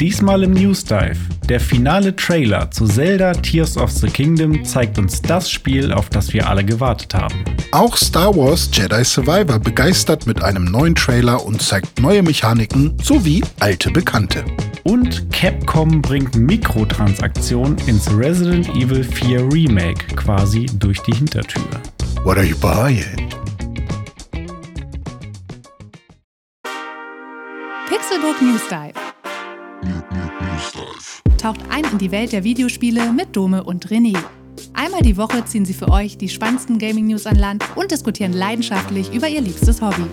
Diesmal im News Dive. Der finale Trailer zu Zelda Tears of the Kingdom zeigt uns das Spiel, auf das wir alle gewartet haben. Auch Star Wars Jedi Survivor begeistert mit einem neuen Trailer und zeigt neue Mechaniken sowie alte Bekannte. Und Capcom bringt Mikrotransaktionen ins Resident Evil 4 Remake quasi durch die Hintertür. What are you buying? Pixelbook News Dive. Taucht ein in die Welt der Videospiele mit Dome und René. Einmal die Woche ziehen sie für euch die spannendsten Gaming News an Land und diskutieren leidenschaftlich über ihr liebstes Hobby.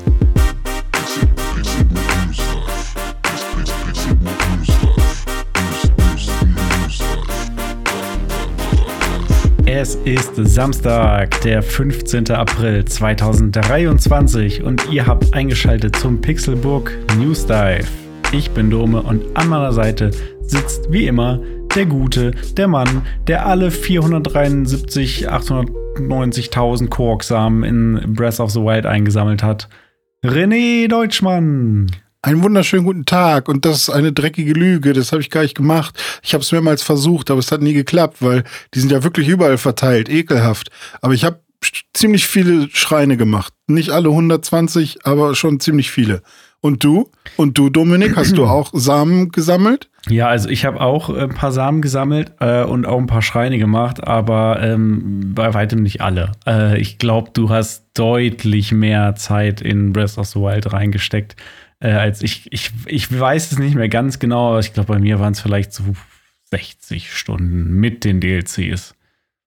Es ist Samstag, der 15. April 2023 und ihr habt eingeschaltet zum Pixelburg News Dive. Ich bin Dome und an meiner Seite sitzt wie immer der Gute, der Mann, der alle 473, 890.000 Kook-Samen in Breath of the Wild eingesammelt hat. René Deutschmann. Einen wunderschönen guten Tag und das ist eine dreckige Lüge, das habe ich gar nicht gemacht. Ich habe es mehrmals versucht, aber es hat nie geklappt, weil die sind ja wirklich überall verteilt, ekelhaft. Aber ich habe ziemlich viele Schreine gemacht. Nicht alle 120, aber schon ziemlich viele. Und du? Und du, Dominik, hast du auch Samen gesammelt? Ja, also ich habe auch ein paar Samen gesammelt äh, und auch ein paar Schreine gemacht, aber ähm, bei weitem nicht alle. Äh, ich glaube, du hast deutlich mehr Zeit in Breath of the Wild reingesteckt äh, als ich, ich. Ich weiß es nicht mehr ganz genau, aber ich glaube, bei mir waren es vielleicht so 60 Stunden mit den DLCs.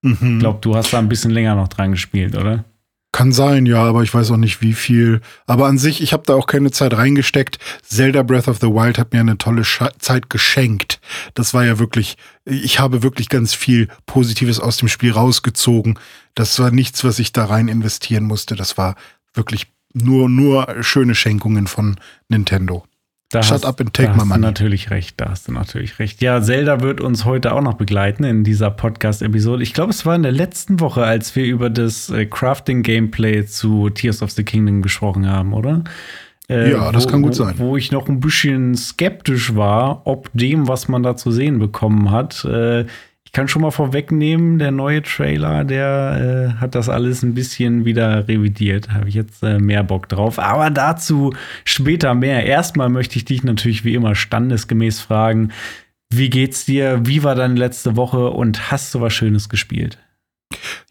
Mhm. Ich glaube, du hast da ein bisschen länger noch dran gespielt, oder? Kann sein, ja, aber ich weiß auch nicht, wie viel. Aber an sich, ich habe da auch keine Zeit reingesteckt. Zelda Breath of the Wild hat mir eine tolle Scha Zeit geschenkt. Das war ja wirklich, ich habe wirklich ganz viel Positives aus dem Spiel rausgezogen. Das war nichts, was ich da rein investieren musste. Das war wirklich nur, nur schöne Schenkungen von Nintendo. Da Shut hast, up and take my money. Da hast du natürlich recht, da hast du natürlich recht. Ja, Zelda wird uns heute auch noch begleiten in dieser Podcast-Episode. Ich glaube, es war in der letzten Woche, als wir über das äh, Crafting-Gameplay zu Tears of the Kingdom gesprochen haben, oder? Äh, ja, das wo, kann gut sein. Wo, wo ich noch ein bisschen skeptisch war, ob dem, was man da zu sehen bekommen hat, äh, ich kann schon mal vorwegnehmen, der neue Trailer, der äh, hat das alles ein bisschen wieder revidiert. Habe ich jetzt äh, mehr Bock drauf. Aber dazu später mehr. Erstmal möchte ich dich natürlich wie immer standesgemäß fragen, wie geht's dir? Wie war deine letzte Woche und hast du was Schönes gespielt?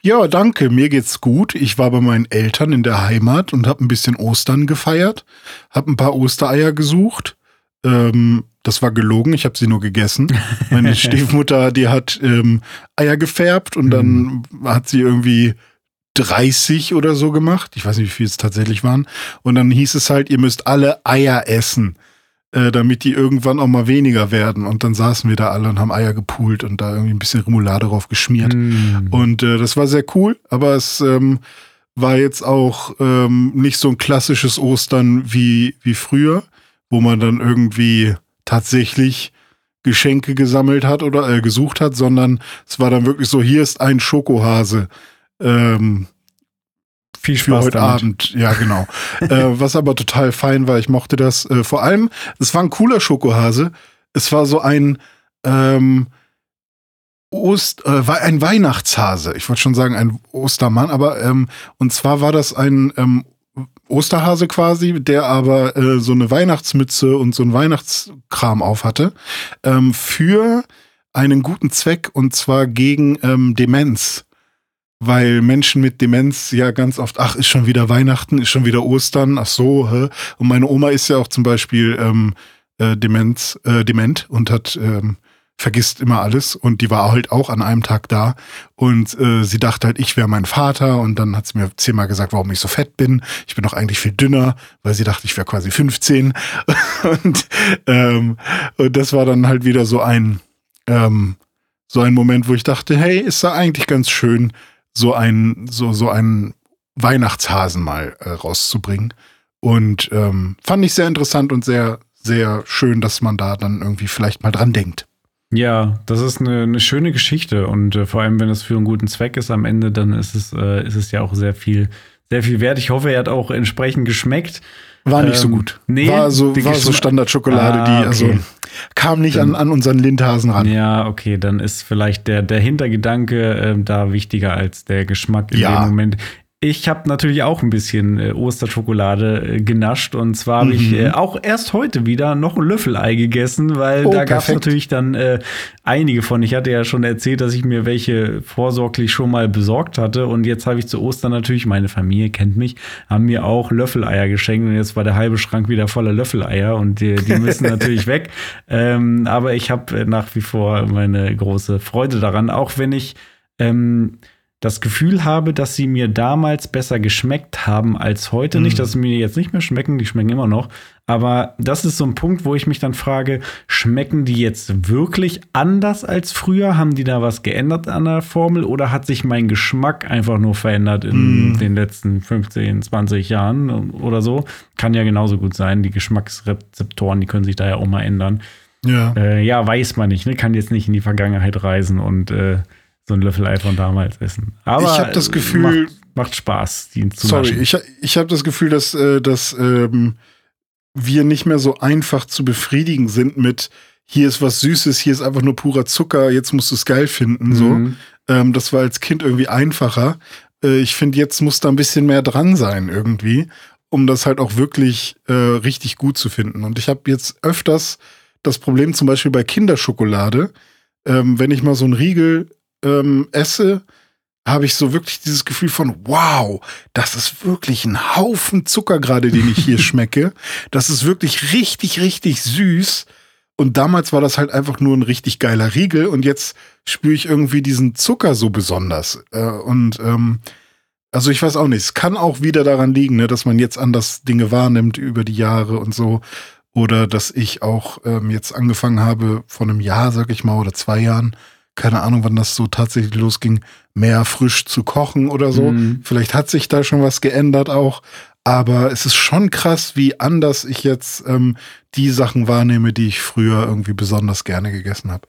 Ja, danke. Mir geht's gut. Ich war bei meinen Eltern in der Heimat und habe ein bisschen Ostern gefeiert, habe ein paar Ostereier gesucht ähm, das war gelogen, ich habe sie nur gegessen. Meine Stiefmutter, die hat ähm, Eier gefärbt und dann mhm. hat sie irgendwie 30 oder so gemacht. Ich weiß nicht, wie viel es tatsächlich waren. Und dann hieß es halt, ihr müsst alle Eier essen, äh, damit die irgendwann auch mal weniger werden. Und dann saßen wir da alle und haben Eier gepult und da irgendwie ein bisschen Remoulade drauf geschmiert. Mm. Und äh, das war sehr cool, aber es ähm, war jetzt auch ähm, nicht so ein klassisches Ostern wie, wie früher wo man dann irgendwie tatsächlich Geschenke gesammelt hat oder äh, gesucht hat, sondern es war dann wirklich so, hier ist ein Schokohase. Ähm, viel Spaß für heute damit. Abend. Ja, genau. äh, was aber total fein war, ich mochte das. Äh, vor allem, es war ein cooler Schokohase. Es war so ein ähm, Ost, äh, ein Weihnachtshase. Ich wollte schon sagen ein Ostermann, aber ähm, und zwar war das ein ähm, Osterhase quasi, der aber äh, so eine Weihnachtsmütze und so ein Weihnachtskram auf hatte, ähm, für einen guten Zweck und zwar gegen ähm, Demenz. Weil Menschen mit Demenz ja ganz oft, ach, ist schon wieder Weihnachten, ist schon wieder Ostern, ach so, hä? Und meine Oma ist ja auch zum Beispiel ähm, äh, Demenz, äh, dement und hat ähm, vergisst immer alles. Und die war halt auch an einem Tag da. Und äh, sie dachte halt, ich wäre mein Vater. Und dann hat sie mir zehnmal gesagt, warum ich so fett bin. Ich bin doch eigentlich viel dünner, weil sie dachte, ich wäre quasi 15 und, ähm, und das war dann halt wieder so ein ähm, so ein Moment, wo ich dachte, hey, ist da eigentlich ganz schön, so ein so so einen Weihnachtshasen mal äh, rauszubringen. Und ähm, fand ich sehr interessant und sehr sehr schön, dass man da dann irgendwie vielleicht mal dran denkt. Ja, das ist eine, eine schöne Geschichte und äh, vor allem, wenn es für einen guten Zweck ist am Ende, dann ist es, äh, ist es ja auch sehr viel, sehr viel wert. Ich hoffe, er hat auch entsprechend geschmeckt. War nicht ähm, so gut. Nee, war so, war so Standardschokolade, ah, die, also. kam nicht an, an unseren Lindhasen ran. Ja, okay, dann ist vielleicht der, der Hintergedanke äh, da wichtiger als der Geschmack in Ja. dem Moment. Ich habe natürlich auch ein bisschen äh, Osterschokolade äh, genascht und zwar habe ich Mhm. äh, auch erst heute wieder noch ein Löffelei gegessen, weil Oh, da gab es natürlich dann äh, einige von. Ich hatte ja schon erzählt, dass ich mir welche vorsorglich schon mal besorgt hatte und jetzt habe ich zu Ostern natürlich, meine Familie kennt mich, haben mir auch Löffeleier geschenkt und jetzt war der halbe Schrank wieder voller Löffeleier und die, die müssen natürlich weg. Ähm, aber ich habe äh, nach wie vor meine große Freude daran, auch wenn ich ähm, das Gefühl habe, dass sie mir damals besser geschmeckt haben als heute. Nicht, dass sie mir jetzt nicht mehr schmecken, die schmecken immer noch. Aber das ist so ein Punkt, wo ich mich dann frage, schmecken die jetzt wirklich anders als früher? Haben die da was geändert an der Formel oder hat sich mein Geschmack einfach nur verändert in den letzten 15, 20 Jahren oder so? Kann ja genauso gut sein. Die Geschmacksrezeptoren, die können sich da ja auch mal ändern. Ja. Äh, ja, weiß man nicht. Ne? Kann jetzt nicht in die Vergangenheit reisen und äh, so ein Löffelei von damals essen. Aber Ich hab das Gefühl- macht, macht Spaß, die zu Sorry, naschen. ich, ich habe das Gefühl, dass, äh, dass ähm, wir nicht mehr so einfach zu befriedigen sind mit hier ist was Süßes, hier ist einfach nur purer Zucker, jetzt musst du es geil finden. So. Mhm. Ähm, das war als Kind irgendwie einfacher. Äh, ich finde, jetzt muss da ein bisschen mehr dran sein irgendwie, um das halt auch wirklich äh, richtig gut zu finden. Und ich habe jetzt öfters das Problem zum Beispiel bei Kinderschokolade, ähm, wenn ich mal so einen Riegel ähm, esse, habe ich so wirklich dieses Gefühl von, wow, das ist wirklich ein Haufen Zucker gerade, den ich hier schmecke. Das ist wirklich richtig, richtig süß. Und damals war das halt einfach nur ein richtig geiler Riegel und jetzt spüre ich irgendwie diesen Zucker so besonders. Äh, und ähm, also ich weiß auch nicht, es kann auch wieder daran liegen, ne, dass man jetzt anders Dinge wahrnimmt über die Jahre und so. Oder dass ich auch ähm, jetzt angefangen habe, vor einem Jahr, sag ich mal, oder zwei Jahren, keine Ahnung, wann das so tatsächlich losging, mehr frisch zu kochen oder so. Mhm. Vielleicht hat sich da schon was geändert auch. Aber es ist schon krass, wie anders ich jetzt ähm, die Sachen wahrnehme, die ich früher irgendwie besonders gerne gegessen habe.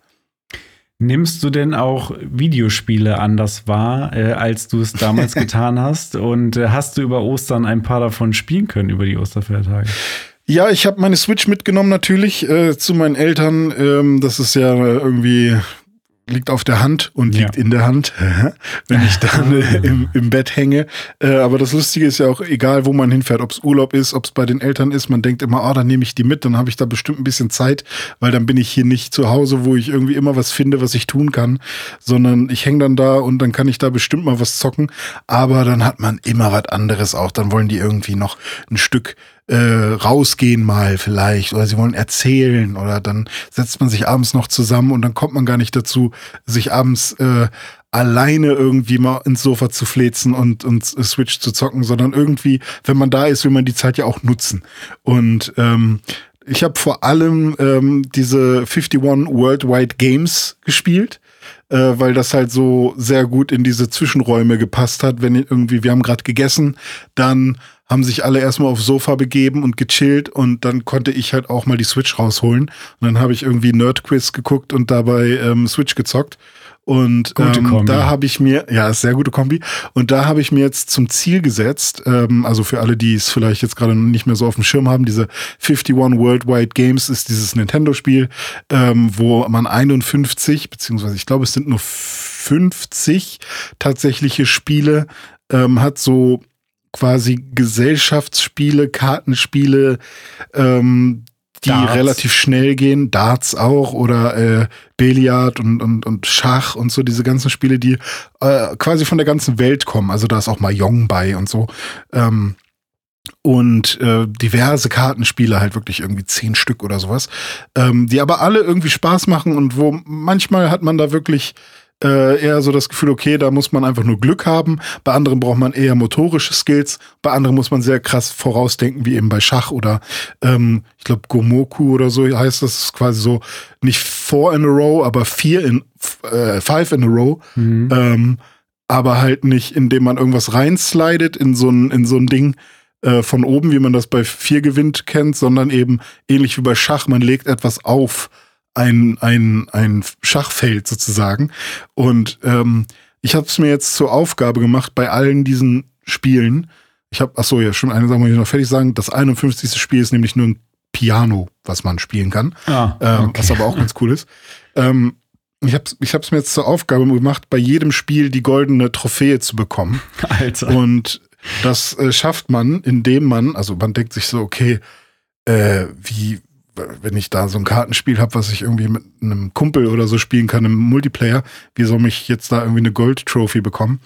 Nimmst du denn auch Videospiele anders wahr, äh, als du es damals getan hast? Und äh, hast du über Ostern ein paar davon spielen können, über die Osterfeiertage? Ja, ich habe meine Switch mitgenommen natürlich äh, zu meinen Eltern. Ähm, das ist ja irgendwie liegt auf der Hand und Ja. liegt in der Hand, wenn ich dann äh, im, im Bett hänge. Äh, aber das Lustige ist ja auch, egal wo man hinfährt, ob es Urlaub ist, ob es bei den Eltern ist, man denkt immer, oh, dann nehme ich die mit, dann habe ich da bestimmt ein bisschen Zeit, weil dann bin ich hier nicht zu Hause, wo ich irgendwie immer was finde, was ich tun kann, sondern ich hänge dann da und dann kann ich da bestimmt mal was zocken. Aber dann hat man immer was anderes auch. Dann wollen die irgendwie noch ein Stück äh, rausgehen mal vielleicht oder sie wollen erzählen oder dann setzt man sich abends noch zusammen und dann kommt man gar nicht dazu, sich abends äh, alleine irgendwie mal ins Sofa zu flezen und, und Switch zu zocken, sondern irgendwie, wenn man da ist, will man die Zeit ja auch nutzen. Und ähm, ich habe vor allem ähm, diese 51 Worldwide Games gespielt äh, weil das halt so sehr gut in diese Zwischenräume gepasst hat. Wenn irgendwie, wir haben gerade gegessen, dann haben sich alle erstmal aufs Sofa begeben und gechillt und dann konnte ich halt auch mal die Switch rausholen. Und dann habe ich irgendwie Nerd-Quiz geguckt und dabei ähm, Switch gezockt. Und ähm, da habe ich mir, ja, ist sehr gute Kombi. Und da habe ich mir jetzt zum Ziel gesetzt, ähm, also für alle, die es vielleicht jetzt gerade nicht mehr so auf dem Schirm haben, diese 51 Worldwide Games ist dieses Nintendo-Spiel, ähm, wo man 51, beziehungsweise ich glaube, es sind nur 50 tatsächliche Spiele ähm, hat, so quasi Gesellschaftsspiele, Kartenspiele, ähm, die Darts. relativ schnell gehen, Darts auch oder äh, Billard und, und, und Schach und so diese ganzen Spiele, die äh, quasi von der ganzen Welt kommen. Also da ist auch Mahjong bei und so. Ähm, und äh, diverse Kartenspiele, halt wirklich irgendwie zehn Stück oder sowas, ähm, die aber alle irgendwie Spaß machen und wo manchmal hat man da wirklich äh, eher so das Gefühl, okay, da muss man einfach nur Glück haben. Bei anderen braucht man eher motorische Skills. Bei anderen muss man sehr krass vorausdenken, wie eben bei Schach oder ähm, ich glaube Gomoku oder so heißt das. ist quasi so nicht four in a row, aber vier in äh, five in a row. Mhm. Ähm, aber halt nicht, indem man irgendwas reinslidet in so ein, in so ein Ding äh, von oben, wie man das bei vier gewinnt kennt, sondern eben ähnlich wie bei Schach, man legt etwas auf ein, ein, ein Schachfeld sozusagen. Und ähm, ich habe es mir jetzt zur Aufgabe gemacht, bei allen diesen Spielen, ich habe, ach so, ja, schon eine Sache muss ich noch fertig sagen, das 51. Spiel ist nämlich nur ein Piano, was man spielen kann. Ah, ähm, okay. was aber auch ganz cool ist. Ähm, ich habe ich hab's mir jetzt zur Aufgabe gemacht, bei jedem Spiel die goldene Trophäe zu bekommen. Alter. Und das äh, schafft man, indem man, also man denkt sich so, okay, äh, wie, wenn ich da so ein Kartenspiel habe, was ich irgendwie mit einem Kumpel oder so spielen kann im Multiplayer, wie soll mich jetzt da irgendwie eine Gold-Trophy bekommen?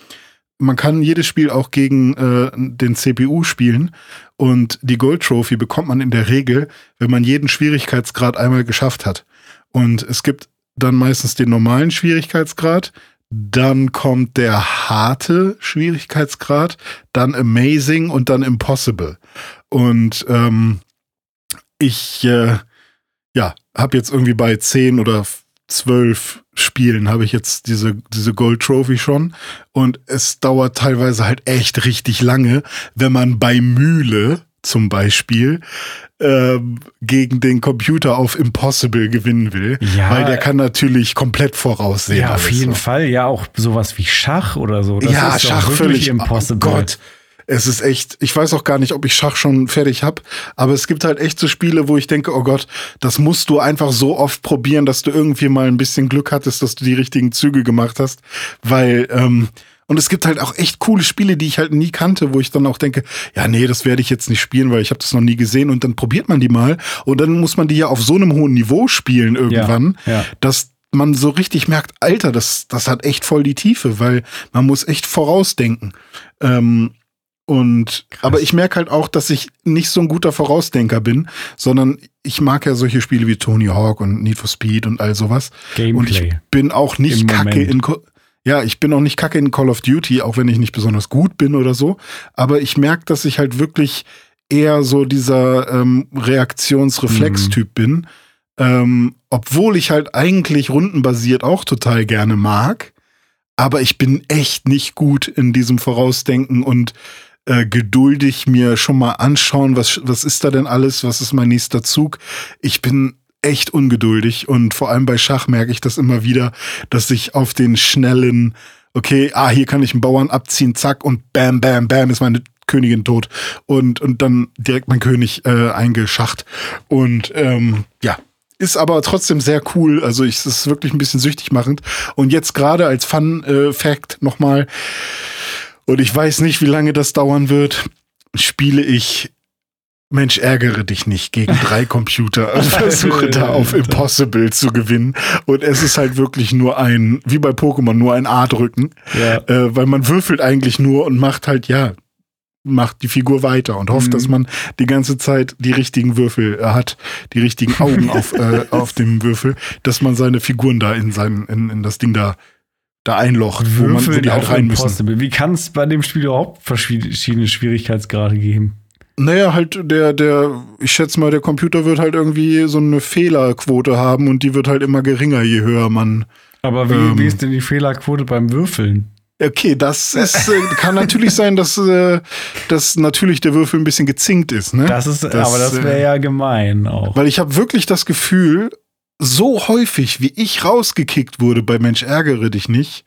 Man kann jedes Spiel auch gegen äh, den CPU spielen und die Gold-Trophy bekommt man in der Regel, wenn man jeden Schwierigkeitsgrad einmal geschafft hat. Und es gibt dann meistens den normalen Schwierigkeitsgrad, dann kommt der harte Schwierigkeitsgrad, dann Amazing und dann Impossible. Und ähm, ich äh, ja, habe jetzt irgendwie bei 10 oder 12 Spielen habe ich jetzt diese, diese Gold Trophy schon. Und es dauert teilweise halt echt richtig lange, wenn man bei Mühle zum Beispiel ähm, gegen den Computer auf Impossible gewinnen will. Ja. Weil der kann natürlich komplett voraussehen. ja, auf jeden so. Fall. Ja, auch sowas wie Schach oder so. Das ja, Schach völlig impossible. Oh Gott. Es ist echt, ich weiß auch gar nicht, ob ich Schach schon fertig habe, aber es gibt halt echt so Spiele, wo ich denke, oh Gott, das musst du einfach so oft probieren, dass du irgendwie mal ein bisschen Glück hattest, dass du die richtigen Züge gemacht hast, weil ähm, und es gibt halt auch echt coole Spiele, die ich halt nie kannte, wo ich dann auch denke, ja, nee, das werde ich jetzt nicht spielen, weil ich habe das noch nie gesehen und dann probiert man die mal und dann muss man die ja auf so einem hohen Niveau spielen irgendwann, ja. dass man so richtig merkt, Alter, das, das hat echt voll die Tiefe, weil man muss echt vorausdenken. Ähm, und aber ich merke halt auch, dass ich nicht so ein guter Vorausdenker bin, sondern ich mag ja solche Spiele wie Tony Hawk und Need for Speed und all sowas. Und ich Gameplay. bin auch nicht Im kacke Moment. in Co ja, ich bin auch nicht kacke in Call of Duty, auch wenn ich nicht besonders gut bin oder so. Aber ich merke, dass ich halt wirklich eher so dieser ähm, Reaktionsreflex-Typ bin. Ähm, obwohl ich halt eigentlich rundenbasiert auch total gerne mag. Aber ich bin echt nicht gut in diesem Vorausdenken und äh, geduldig mir schon mal anschauen, was, was ist da denn alles, was ist mein nächster Zug. Ich bin echt ungeduldig und vor allem bei Schach merke ich das immer wieder, dass ich auf den schnellen, okay, ah, hier kann ich einen Bauern abziehen, zack und bam, bam, bam ist meine Königin tot und, und dann direkt mein König äh, eingeschacht und ähm, ja, ist aber trotzdem sehr cool. Also ich, es ist wirklich ein bisschen süchtig machend. Und jetzt gerade als Fun-Fact nochmal, und ich weiß nicht, wie lange das dauern wird, spiele ich Mensch, ärgere dich nicht gegen drei Computer und versuche da auf Impossible zu gewinnen. Und es ist halt wirklich nur ein, wie bei Pokémon, nur ein A drücken. Ja. Äh, weil man würfelt eigentlich nur und macht halt, ja, macht die Figur weiter und hofft, Mhm. dass man die ganze Zeit die richtigen Würfel äh, hat, die richtigen Augen auf, äh, auf dem Würfel, dass man seine Figuren da in sein, in, in das Ding da, da einlocht, wo, man, wo die halt rein müssen. Wie kann es bei dem Spiel überhaupt verschiedene Schwierigkeitsgrade geben? Naja, halt der, der, ich schätze mal, der Computer wird halt irgendwie so eine Fehlerquote haben und die wird halt immer geringer, je höher man. Aber wie, Ähm. wie ist denn die Fehlerquote beim Würfeln? Okay, das ist, äh, kann natürlich sein, dass, äh, dass natürlich der Würfel ein bisschen gezinkt ist, ne? Das ist, Das, aber das wäre äh, ja gemein auch. Weil ich habe wirklich das Gefühl, so häufig, wie ich rausgekickt wurde bei Mensch ärgere dich nicht,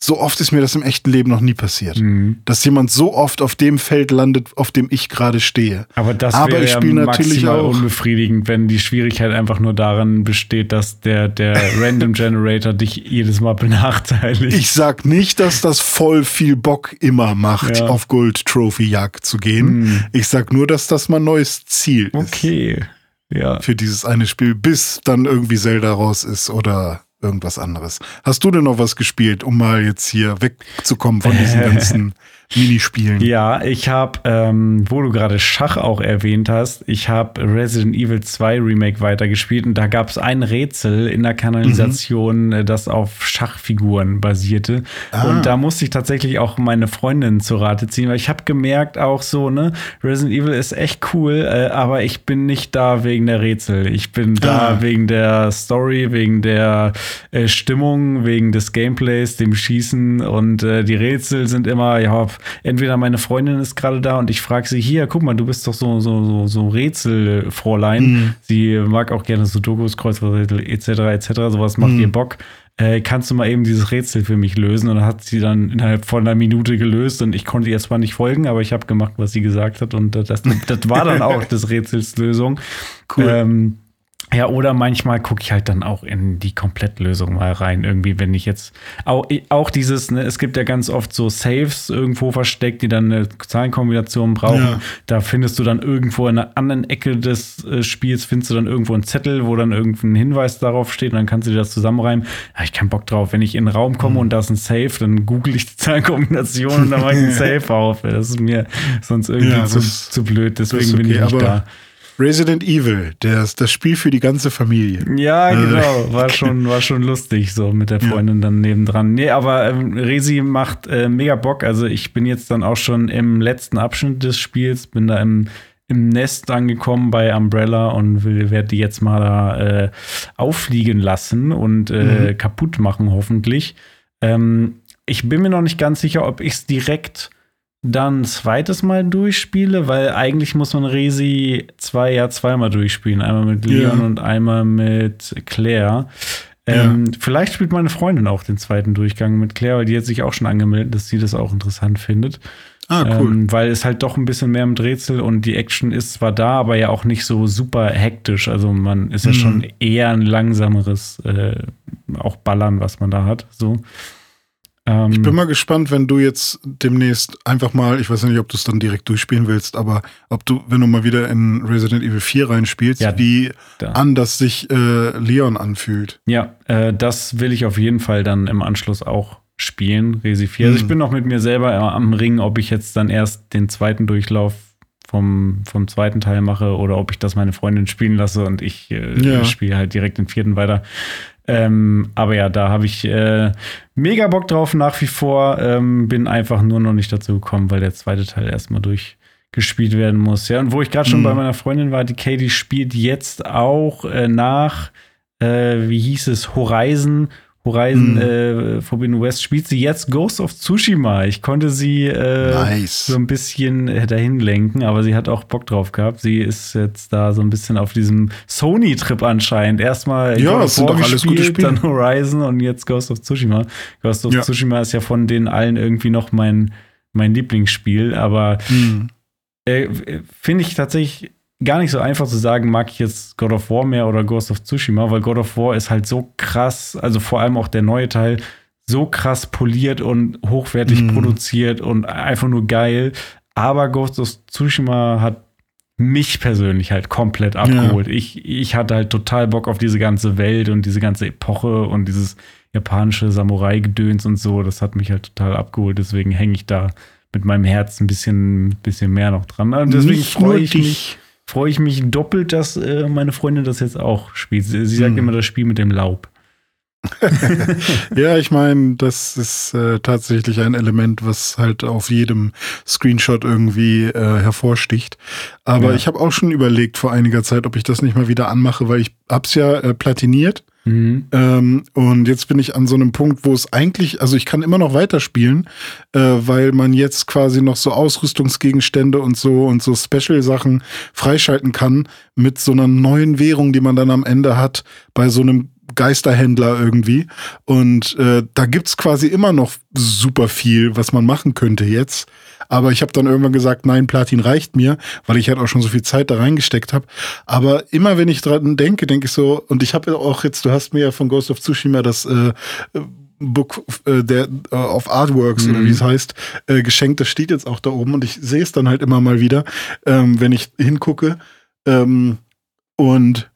so oft ist mir das im echten Leben noch nie passiert. Mhm. Dass jemand so oft auf dem Feld landet, auf dem ich gerade stehe. Aber das Aber wäre ich ja natürlich maximal auch- unbefriedigend, wenn die Schwierigkeit einfach nur darin besteht, dass der, der Random Generator dich jedes Mal benachteiligt. Ich sag nicht, dass das voll viel Bock immer macht, Ja. auf Gold Trophy Jagd zu gehen. Hm. Ich sag nur, dass das mein neues Ziel ist Okay. Ja. für dieses eine Spiel, bis dann irgendwie Zelda raus ist oder irgendwas anderes. Hast du denn noch was gespielt, um mal jetzt hier wegzukommen von diesen ganzen Minispielen? Ja, ich habe, ähm, wo du gerade Schach auch erwähnt hast, ich habe Resident Evil 2 Remake weitergespielt und da gab es ein Rätsel in der Kanalisation, äh, das auf Schachfiguren basierte. Ah. Und da musste ich tatsächlich auch meine Freundin zu Rate ziehen, weil ich habe gemerkt auch so, ne, Resident Evil ist echt cool, äh, aber ich bin nicht da wegen der Rätsel. Ich bin da Ah. wegen der Story, wegen der äh, Stimmung, wegen des Gameplays, dem Schießen und äh, die Rätsel sind immer, ja, entweder meine Freundin ist gerade da und ich frage sie, hier, guck mal, du bist doch so, so, so, so Rätselfräulein. Mhm. Sie mag auch gerne so Dokus, Kreuzworträtsel etc. etc. Sowas macht mhm. ihr Bock. Äh, kannst du mal eben dieses Rätsel für mich lösen? Und dann hat sie dann innerhalb von einer Minute gelöst und ich konnte ihr zwar nicht folgen, aber ich habe gemacht, was sie gesagt hat und das, das war dann auch das Rätselslösung. Cool. Ähm, ja, oder manchmal gucke ich halt dann auch in die Komplettlösung mal rein. Irgendwie, wenn ich jetzt auch, auch dieses, ne, es gibt ja ganz oft so Saves irgendwo versteckt, die dann eine Zahlenkombination brauchen. Ja. Da findest du dann irgendwo in einer anderen Ecke des äh, Spiels, findest du dann irgendwo einen Zettel, wo dann irgendein Hinweis darauf steht und dann kannst du dir das zusammenreimen. Habe ich keinen Bock drauf. Wenn ich in den Raum komme mhm. und da ist ein Safe, dann google ich die Zahlenkombination und dann mache ich einen Safe auf. Das ist mir sonst irgendwie ja, zu, zu blöd. Deswegen okay, bin ich nicht da. Resident Evil, das, das Spiel für die ganze Familie. Ja, äh. genau. War schon, war schon lustig, so mit der Freundin ja. dann nebendran. Nee, aber ähm, Resi macht äh, mega Bock. Also ich bin jetzt dann auch schon im letzten Abschnitt des Spiels, bin da im, im Nest angekommen bei Umbrella und werde die jetzt mal da äh, auffliegen lassen und äh, mhm. kaputt machen, hoffentlich. Ähm, ich bin mir noch nicht ganz sicher, ob ich es direkt dann ein zweites Mal durchspiele, weil eigentlich muss man Resi 2 ja zweimal durchspielen. Einmal mit Leon ja. und einmal mit Claire. Ähm, ja. Vielleicht spielt meine Freundin auch den zweiten Durchgang mit Claire, weil die hat sich auch schon angemeldet, dass sie das auch interessant findet. Ah, cool. Ähm, weil es halt doch ein bisschen mehr im Rätsel und die Action ist zwar da, aber ja auch nicht so super hektisch. Also man ist ja mhm. schon eher ein langsameres, äh, auch Ballern, was man da hat. So. Ähm, ich bin mal gespannt, wenn du jetzt demnächst einfach mal, ich weiß nicht, ob du es dann direkt durchspielen willst, aber ob du, wenn du mal wieder in Resident Evil 4 reinspielst, ja, wie da. anders sich äh, Leon anfühlt. Ja, äh, das will ich auf jeden Fall dann im Anschluss auch spielen, Resi 4. Hm. Also ich hm. bin noch mit mir selber am Ring, ob ich jetzt dann erst den zweiten Durchlauf vom, vom zweiten Teil mache oder ob ich das meine Freundin spielen lasse und ich äh, ja. spiele halt direkt den vierten weiter. Ähm, aber ja, da habe ich äh, mega Bock drauf nach wie vor. Ähm, bin einfach nur noch nicht dazu gekommen, weil der zweite Teil erstmal durchgespielt werden muss. Ja, und wo ich gerade schon mhm. bei meiner Freundin war, die Katie spielt jetzt auch äh, nach, äh, wie hieß es, Horizon Horizon mhm. äh, Forbidden West spielt sie jetzt Ghost of Tsushima. Ich konnte sie äh, nice. so ein bisschen äh, dahin lenken, aber sie hat auch Bock drauf gehabt. Sie ist jetzt da so ein bisschen auf diesem Sony-Trip anscheinend. Erstmal ja, das sind doch alles gute Spiele. dann Horizon und jetzt Ghost of Tsushima. Ghost of ja. Tsushima ist ja von den allen irgendwie noch mein, mein Lieblingsspiel, aber mhm. äh, finde ich tatsächlich gar nicht so einfach zu sagen, mag ich jetzt God of War mehr oder Ghost of Tsushima, weil God of War ist halt so krass, also vor allem auch der neue Teil, so krass poliert und hochwertig mm. produziert und einfach nur geil. Aber Ghost of Tsushima hat mich persönlich halt komplett abgeholt. Ja. Ich, ich hatte halt total Bock auf diese ganze Welt und diese ganze Epoche und dieses japanische Samurai-Gedöns und so. Das hat mich halt total abgeholt. Deswegen hänge ich da mit meinem Herz ein bisschen, bisschen mehr noch dran. Und deswegen freue ich mich freue ich mich doppelt, dass äh, meine Freundin das jetzt auch spielt. Sie, sie sagt hm. immer das Spiel mit dem Laub. ja, ich meine, das ist äh, tatsächlich ein Element, was halt auf jedem Screenshot irgendwie äh, hervorsticht. Aber ja. ich habe auch schon überlegt vor einiger Zeit, ob ich das nicht mal wieder anmache, weil ich hab's ja äh, platiniert Mhm. Ähm, und jetzt bin ich an so einem Punkt, wo es eigentlich, also ich kann immer noch weiterspielen, äh, weil man jetzt quasi noch so Ausrüstungsgegenstände und so und so Special-Sachen freischalten kann mit so einer neuen Währung, die man dann am Ende hat bei so einem Geisterhändler irgendwie. Und äh, da gibt's quasi immer noch super viel, was man machen könnte jetzt. Aber ich habe dann irgendwann gesagt, nein, Platin reicht mir, weil ich halt auch schon so viel Zeit da reingesteckt habe. Aber immer wenn ich dran denke, denke ich so, und ich habe auch jetzt, du hast mir ja von Ghost of Tsushima das äh, Book äh, der äh, of Artworks mhm. oder wie es heißt, äh, geschenkt. Das steht jetzt auch da oben und ich sehe es dann halt immer mal wieder, ähm, wenn ich hingucke ähm, und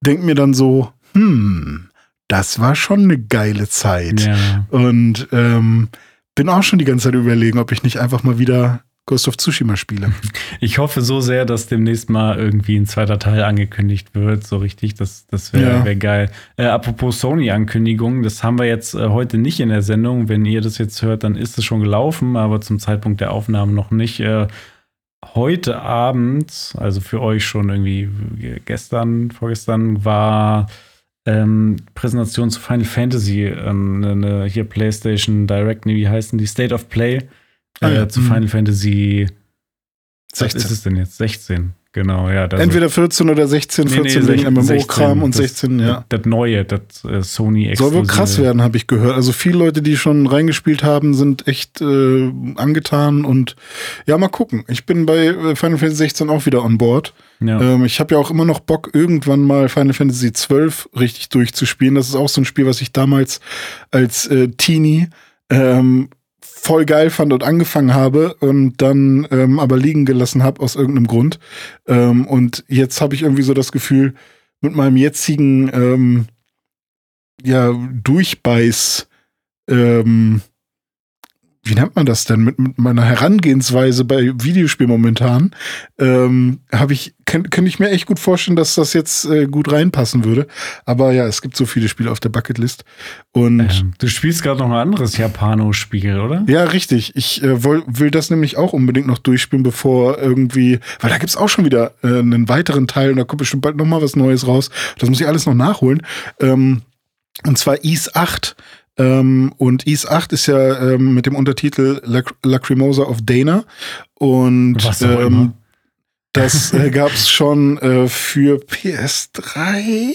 denke mir dann so, hm, das war schon eine geile Zeit. Ja. Und ähm, bin auch schon die ganze Zeit überlegen, ob ich nicht einfach mal wieder Ghost of Tsushima spiele. Ich hoffe so sehr, dass demnächst mal irgendwie ein zweiter Teil angekündigt wird, so richtig. Das, das wäre ja. wär geil. Äh, apropos Sony-Ankündigung, das haben wir jetzt äh, heute nicht in der Sendung. Wenn ihr das jetzt hört, dann ist es schon gelaufen, aber zum Zeitpunkt der Aufnahme noch nicht. Äh, heute Abend, also für euch schon irgendwie gestern, vorgestern, war ähm, Präsentation zu Final Fantasy, ähm, eine, hier PlayStation Direct, nee, wie heißen die? State of Play. äh, ja. zu mhm. Final Fantasy 16. Was ist es denn jetzt? 16. Genau, ja. Entweder 14 oder 16, 14 nee, nee, wegen MMO-Kram und 16, das, ja. Das neue, das äh, Sony Soll wohl krass werden, habe ich gehört. Also viele Leute, die schon reingespielt haben, sind echt äh, angetan und ja, mal gucken. Ich bin bei äh, Final Fantasy 16 auch wieder on board. Ja. Ähm, ich habe ja auch immer noch Bock, irgendwann mal Final Fantasy 12 richtig durchzuspielen. Das ist auch so ein Spiel, was ich damals als äh, Teenie ähm, voll geil fand und angefangen habe und dann ähm, aber liegen gelassen habe aus irgendeinem Grund. Ähm, und jetzt habe ich irgendwie so das Gefühl, mit meinem jetzigen ähm, ja, Durchbeiß ähm, wie nennt man das denn, mit, mit meiner Herangehensweise bei Videospielen momentan, ähm, habe ich, könnte ich mir echt gut vorstellen, dass das jetzt äh, gut reinpassen würde. Aber ja, es gibt so viele Spiele auf der Bucketlist. Und ähm, du spielst gerade noch ein anderes Japano-Spiel, oder? Ja, richtig. Ich äh, will, will das nämlich auch unbedingt noch durchspielen, bevor irgendwie, weil da gibt's auch schon wieder äh, einen weiteren Teil und da kommt bestimmt bald noch mal was Neues raus. Das muss ich alles noch nachholen. Ähm, und zwar Ease 8. Ähm, und Ease 8 ist ja ähm, mit dem Untertitel Lac Lacrimosa of Dana. Und ähm, das äh, gab es schon äh, für PS3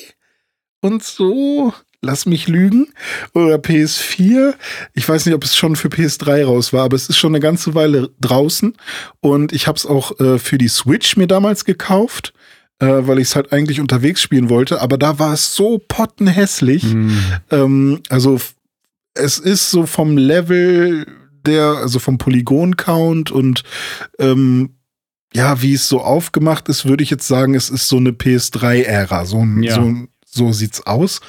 und so. Lass mich lügen. Oder PS4. Ich weiß nicht, ob es schon für PS3 raus war, aber es ist schon eine ganze Weile draußen. Und ich habe es auch äh, für die Switch mir damals gekauft äh, weil ich es halt eigentlich unterwegs spielen wollte, aber da war es so pottenhässlich. Mm. Ähm, also es ist so vom Level der, also vom Polygon-Count und ähm, ja, wie es so aufgemacht ist, würde ich jetzt sagen, es ist so eine PS3-Ära. So, ja. so, so sieht's aus.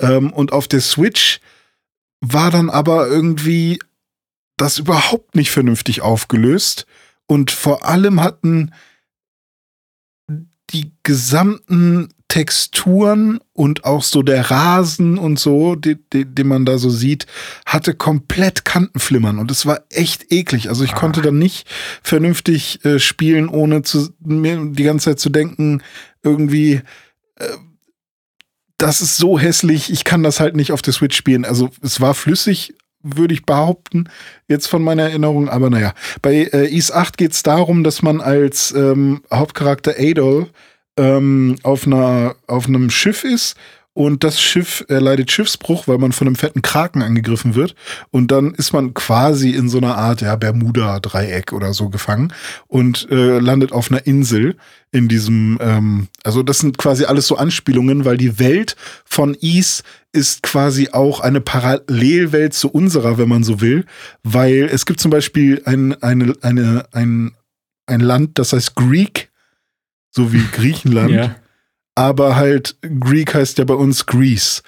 Ähm, und auf der Switch war dann aber irgendwie das überhaupt nicht vernünftig aufgelöst. Und vor allem hatten die gesamten Texturen und auch so der Rasen und so, den, den man da so sieht, hatte komplett Kantenflimmern und es war echt eklig. Also ich ah. konnte dann nicht vernünftig äh, spielen, ohne zu, mir die ganze Zeit zu denken, irgendwie, äh, das ist so hässlich, ich kann das halt nicht auf der Switch spielen. Also es war flüssig, würde ich behaupten, jetzt von meiner Erinnerung. Aber naja, bei äh, Is 8 geht es darum, dass man als ähm, Hauptcharakter Adol ähm, auf, einer, auf einem Schiff ist und das Schiff erleidet Schiffsbruch, weil man von einem fetten Kraken angegriffen wird. Und dann ist man quasi in so einer Art ja, Bermuda-Dreieck oder so gefangen und äh, landet auf einer Insel in diesem, ähm, also das sind quasi alles so Anspielungen, weil die Welt von Ease ist quasi auch eine Parallelwelt zu unserer, wenn man so will, weil es gibt zum Beispiel ein, eine, eine, ein, ein Land, das heißt Greek, so wie Griechenland. ja. Aber halt, Greek heißt ja bei uns Greece.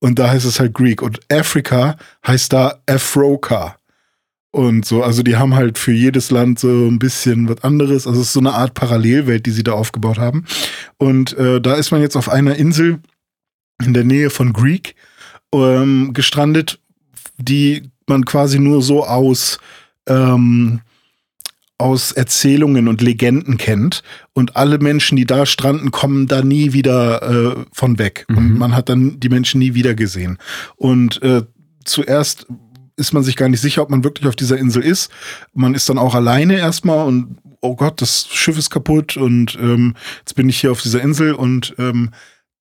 Und da heißt es halt Greek. Und Afrika heißt da Afroka. Und so, also die haben halt für jedes Land so ein bisschen was anderes. Also es ist so eine Art Parallelwelt, die sie da aufgebaut haben. Und äh, da ist man jetzt auf einer Insel in der Nähe von Greek ähm, gestrandet, die man quasi nur so aus ähm, aus Erzählungen und Legenden kennt. Und alle Menschen, die da stranden, kommen da nie wieder äh, von weg. Mhm. Und man hat dann die Menschen nie wieder gesehen. Und äh, zuerst ist man sich gar nicht sicher, ob man wirklich auf dieser Insel ist. Man ist dann auch alleine erstmal und oh Gott, das Schiff ist kaputt und ähm, jetzt bin ich hier auf dieser Insel und ähm,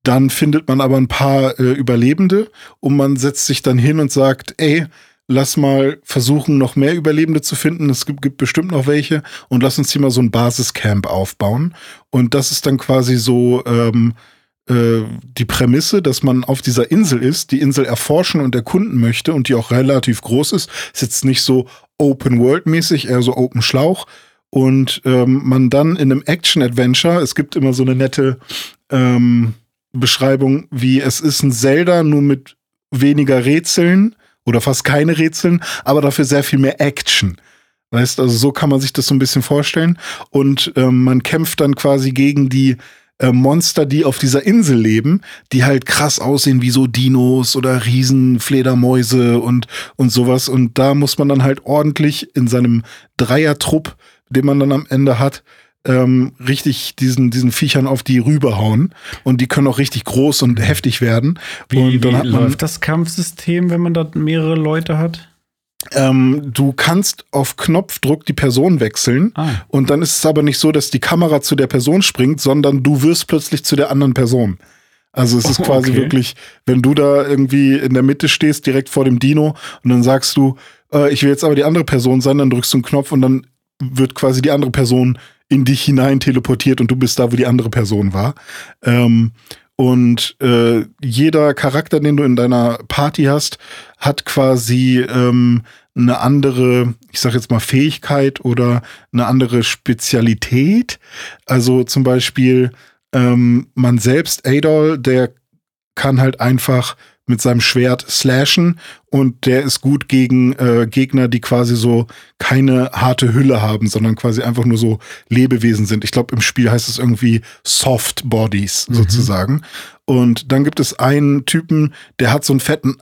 dann findet man aber ein paar äh, Überlebende und man setzt sich dann hin und sagt, ey, lass mal versuchen, noch mehr Überlebende zu finden. Es gibt, gibt bestimmt noch welche. Und lass uns hier mal so ein Basiscamp aufbauen. Und das ist dann quasi so ähm, äh, die Prämisse, dass man auf dieser Insel ist, die Insel erforschen und erkunden möchte und die auch relativ groß ist. Ist jetzt nicht so Open-World-mäßig, eher so Open Schlauch. Und ähm, man dann in einem Action-Adventure, es gibt immer so eine nette ähm, Beschreibung, wie es ist ein Zelda, nur mit weniger Rätseln oder fast keine Rätseln, aber dafür sehr viel mehr Action. Weißt, also so kann man sich das so ein bisschen vorstellen. Und ähm, man kämpft dann quasi gegen die äh, Monster, die auf dieser Insel leben, die halt krass aussehen wie so Dinos oder Riesenfledermäuse und, und sowas. Und da muss man dann halt ordentlich in seinem Dreiertrupp, den man dann am Ende hat, ähm, richtig diesen, diesen Viechern auf die rüberhauen. Und die können auch richtig groß und heftig werden. Wie, und dann wie läuft das Kampfsystem, wenn man da mehrere Leute hat? Ähm, du kannst auf Knopfdruck die Person wechseln Ah. und dann ist es aber nicht so, dass die Kamera zu der Person springt, sondern du wirst plötzlich zu der anderen Person. Also es ist Oh, quasi okay. wirklich, wenn du da irgendwie in der Mitte stehst, direkt vor dem Dino und dann sagst du, äh, ich will jetzt aber die andere Person sein, dann drückst du einen Knopf und dann wird quasi die andere Person in dich hinein teleportiert und du bist da, wo die andere Person war. Ähm, und äh, jeder Charakter, den du in deiner Party hast, hat quasi ähm, eine andere, ich sag jetzt mal Fähigkeit oder eine andere Spezialität. Also zum Beispiel ähm, man selbst, Adol, der kann halt einfach mit seinem Schwert slashen und der ist gut gegen äh, Gegner, die quasi so keine harte Hülle haben, sondern quasi einfach nur so Lebewesen sind. Ich glaube, im Spiel heißt es irgendwie Soft Bodies sozusagen. Und dann gibt es einen Typen, der hat so einen fetten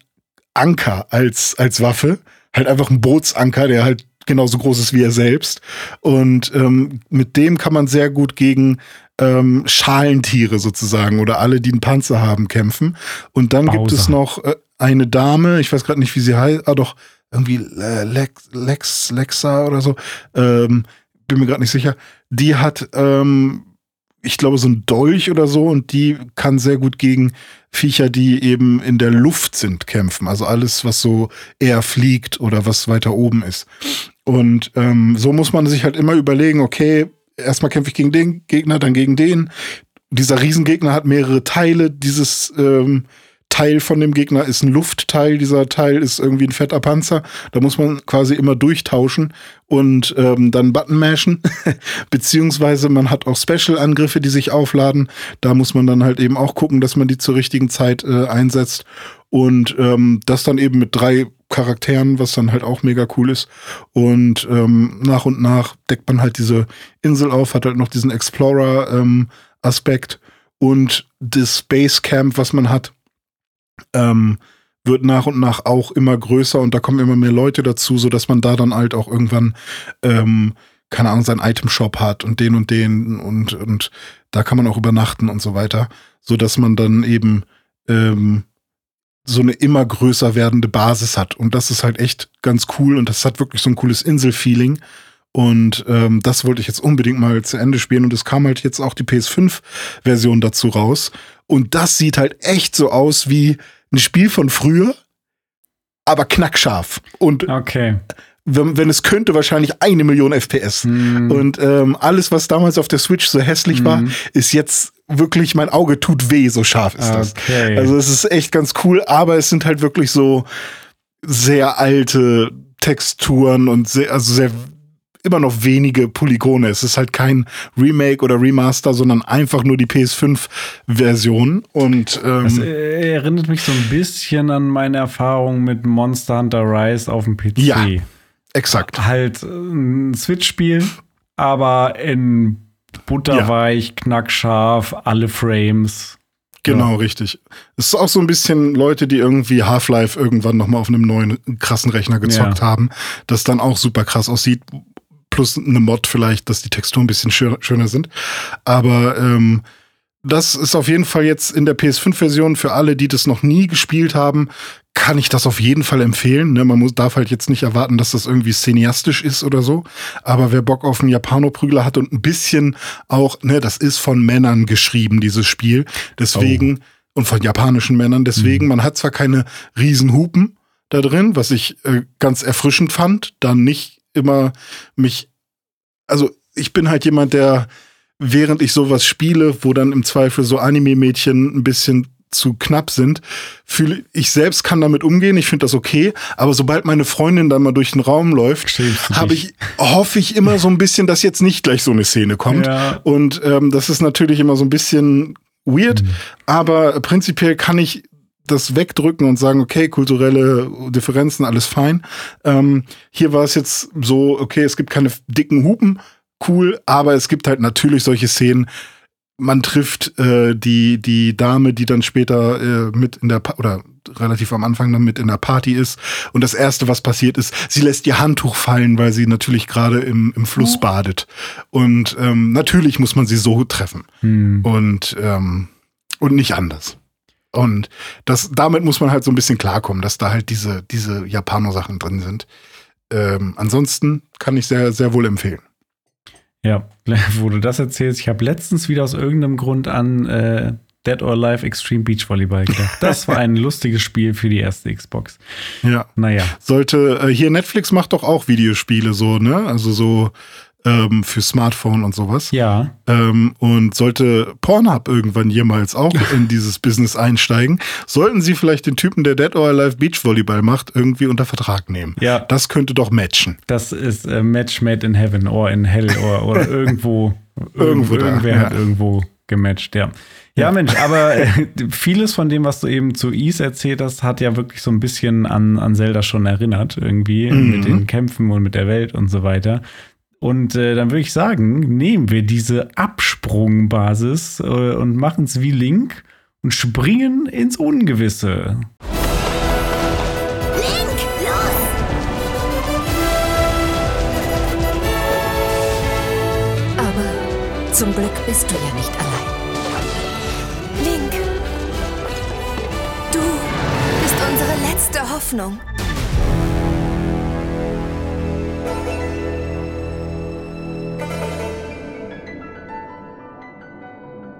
Anker als, als Waffe. Halt einfach ein Bootsanker, der halt genauso groß ist wie er selbst. Und ähm, mit dem kann man sehr gut gegen ähm, Schalentiere sozusagen oder alle, die einen Panzer haben, kämpfen. Und dann gibt es Bowser. noch äh, eine Dame, ich weiß gerade nicht, wie sie heißt, ah doch, irgendwie äh, Lex, Lex, Lexa oder so, ähm, bin mir gerade nicht sicher. Die hat, ähm, ich glaube, so ein Dolch oder so und die kann sehr gut gegen Viecher, die eben in der Luft sind, kämpfen. Also alles, was so eher fliegt oder was weiter oben ist. Und ähm, so muss man sich halt immer überlegen, okay, erstmal kämpfe ich gegen den Gegner, dann gegen den. Dieser Riesengegner hat mehrere Teile. Dieses ähm, Teil von dem Gegner ist ein Luftteil, dieser Teil ist irgendwie ein fetter Panzer. Da muss man quasi immer durchtauschen und ähm, dann Button mashen. Beziehungsweise man hat auch Special-Angriffe, die sich aufladen. Da muss man dann halt eben auch gucken, dass man die zur richtigen Zeit äh, einsetzt. Und ähm, das dann eben mit drei Charakteren, was dann halt auch mega cool ist. Und ähm, nach und nach deckt man halt diese Insel auf, hat halt noch diesen Explorer-Aspekt und das Base Camp, was man hat, ähm, wird nach und nach auch immer größer und da kommen immer mehr Leute dazu, so dass man da dann halt auch irgendwann, ähm, keine Ahnung, seinen Item-Shop hat und den und den und, und da kann man auch übernachten und so weiter, so dass man dann eben ähm, so eine immer größer werdende Basis hat. Und das ist halt echt ganz cool und das hat wirklich so ein cooles Insel-Feeling. Und ähm, das wollte ich jetzt unbedingt mal zu Ende spielen. Und es kam halt jetzt auch die PS5-Version dazu raus. Und das sieht halt echt so aus wie ein Spiel von früher, aber knackscharf. Und Okay. wenn, wenn es könnte, wahrscheinlich eine Million FPS. Hm. Und ähm, alles, was damals auf der Switch so hässlich war, Mhm. ist jetzt wirklich, mein Auge tut weh, so scharf ist das. Okay. Also es ist echt ganz cool, aber es sind halt wirklich so sehr alte Texturen und sehr, also sehr immer noch wenige Polygone. Es ist halt kein Remake oder Remaster, sondern einfach nur die PS5-Version. Und Das ähm, äh, erinnert mich so ein bisschen an meine Erfahrung mit Monster Hunter Rise auf dem PC. Ja. exakt. Halt äh, ein Switch-Spiel, aber in butterweich, knackscharf, alle Frames. Genau, richtig. Es ist auch so ein bisschen Leute, die irgendwie Half-Life irgendwann noch mal auf einem neuen krassen Rechner gezockt Ja. haben, das dann auch super krass aussieht. Plus eine Mod vielleicht, dass die Texturen ein bisschen schöner, schöner sind. Aber ähm, das ist auf jeden Fall jetzt in der PS5-Version für alle, die das noch nie gespielt haben, kann ich das auf jeden Fall empfehlen. Ne? Man muss, darf halt jetzt nicht erwarten, dass das irgendwie cineastisch ist oder so. Aber wer Bock auf einen Japano-Prügler hat und ein bisschen auch, ne, das ist von Männern geschrieben, dieses Spiel. Deswegen, und von japanischen Männern, deswegen, man hat zwar keine riesen Hupen da drin, was ich äh, ganz erfrischend fand, dann nicht immer mich, also ich bin halt jemand, der während ich sowas spiele, wo dann im Zweifel so Anime-Mädchen ein bisschen zu knapp sind, fühle ich selbst kann damit umgehen, ich finde das okay, aber sobald meine Freundin dann mal durch den Raum läuft, habe ich hoffe ich immer so ein bisschen, dass jetzt nicht gleich so eine Szene kommt Ja. und ähm, das ist natürlich immer so ein bisschen weird, aber prinzipiell kann ich das wegdrücken und sagen, okay, kulturelle Differenzen, alles fein. Ähm, hier war es jetzt so, okay, es gibt keine dicken Hupen, cool, aber es gibt halt natürlich solche Szenen. Man trifft äh, die, die Dame, die dann später äh, mit in der, pa oder relativ am Anfang dann mit in der Party ist. Und das Erste, was passiert ist, sie lässt ihr Handtuch fallen, weil sie natürlich gerade im, im Fluss badet. Und ähm, natürlich muss man sie so treffen Hm. und, ähm, und nicht anders. Und das, damit muss man halt so ein bisschen klarkommen, dass da halt diese, diese Japano-Sachen drin sind. ähm, ansonsten kann ich sehr, sehr wohl empfehlen. Ja, wo du das erzählst, ich habe letztens wieder aus irgendeinem Grund an äh, Dead or Alive Extreme Beach Volleyball gedacht. Das war ein lustiges Spiel für die erste Xbox. Ja. Naja. Sollte, äh, hier Netflix macht doch auch Videospiele so, ne? Also so ähm, für Smartphone und sowas. Ja. Ähm, und sollte Pornhub irgendwann jemals auch in dieses Business einsteigen, sollten sie vielleicht den Typen, der Dead or Alive Beachvolleyball macht, irgendwie unter Vertrag nehmen. Ja. Das könnte doch matchen. Das ist äh, Match made in heaven or in hell or, oder irgendwo. Irgendwo da, Irgendwer ja. hat irgendwo gematcht, ja. Ja, Mensch, aber äh, vieles von dem, was du eben zu Ease erzählt hast, hat ja wirklich so ein bisschen an, an Zelda schon erinnert, irgendwie, Mhm. mit den Kämpfen und mit der Welt und so weiter. Und äh, dann würde ich sagen, nehmen wir diese Absprungbasis äh, und machen es wie Link und springen ins Ungewisse. Link, los! Aber zum Glück bist du ja nicht allein. Link, du bist unsere letzte Hoffnung.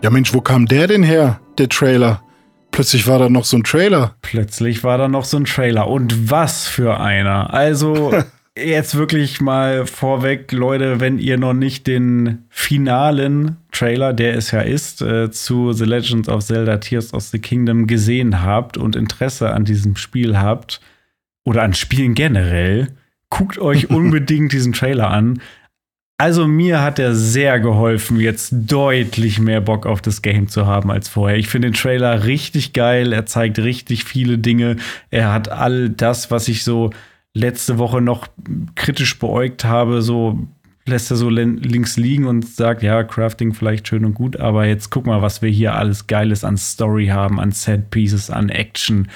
Ja, Mensch, wo kam der denn her, der Trailer? Plötzlich war da noch so ein Trailer. Plötzlich war da noch so ein Trailer. Und was für einer. Also, jetzt wirklich mal vorweg, Leute, wenn ihr noch nicht den finalen Trailer, der es ja ist, äh, zu The Legends of Zelda Tears of the Kingdom gesehen habt und Interesse an diesem Spiel habt oder an Spielen generell, guckt euch unbedingt diesen Trailer an. Also mir hat er sehr geholfen, jetzt deutlich mehr Bock auf das Game zu haben als vorher. Ich finde den Trailer richtig geil. Er zeigt richtig viele Dinge. Er hat all das, was ich so letzte Woche noch kritisch beäugt habe, so lässt er so links liegen und sagt, ja, Crafting vielleicht schön und gut, aber jetzt guck mal, was wir hier alles Geiles an Story haben, an Set Pieces, an Action.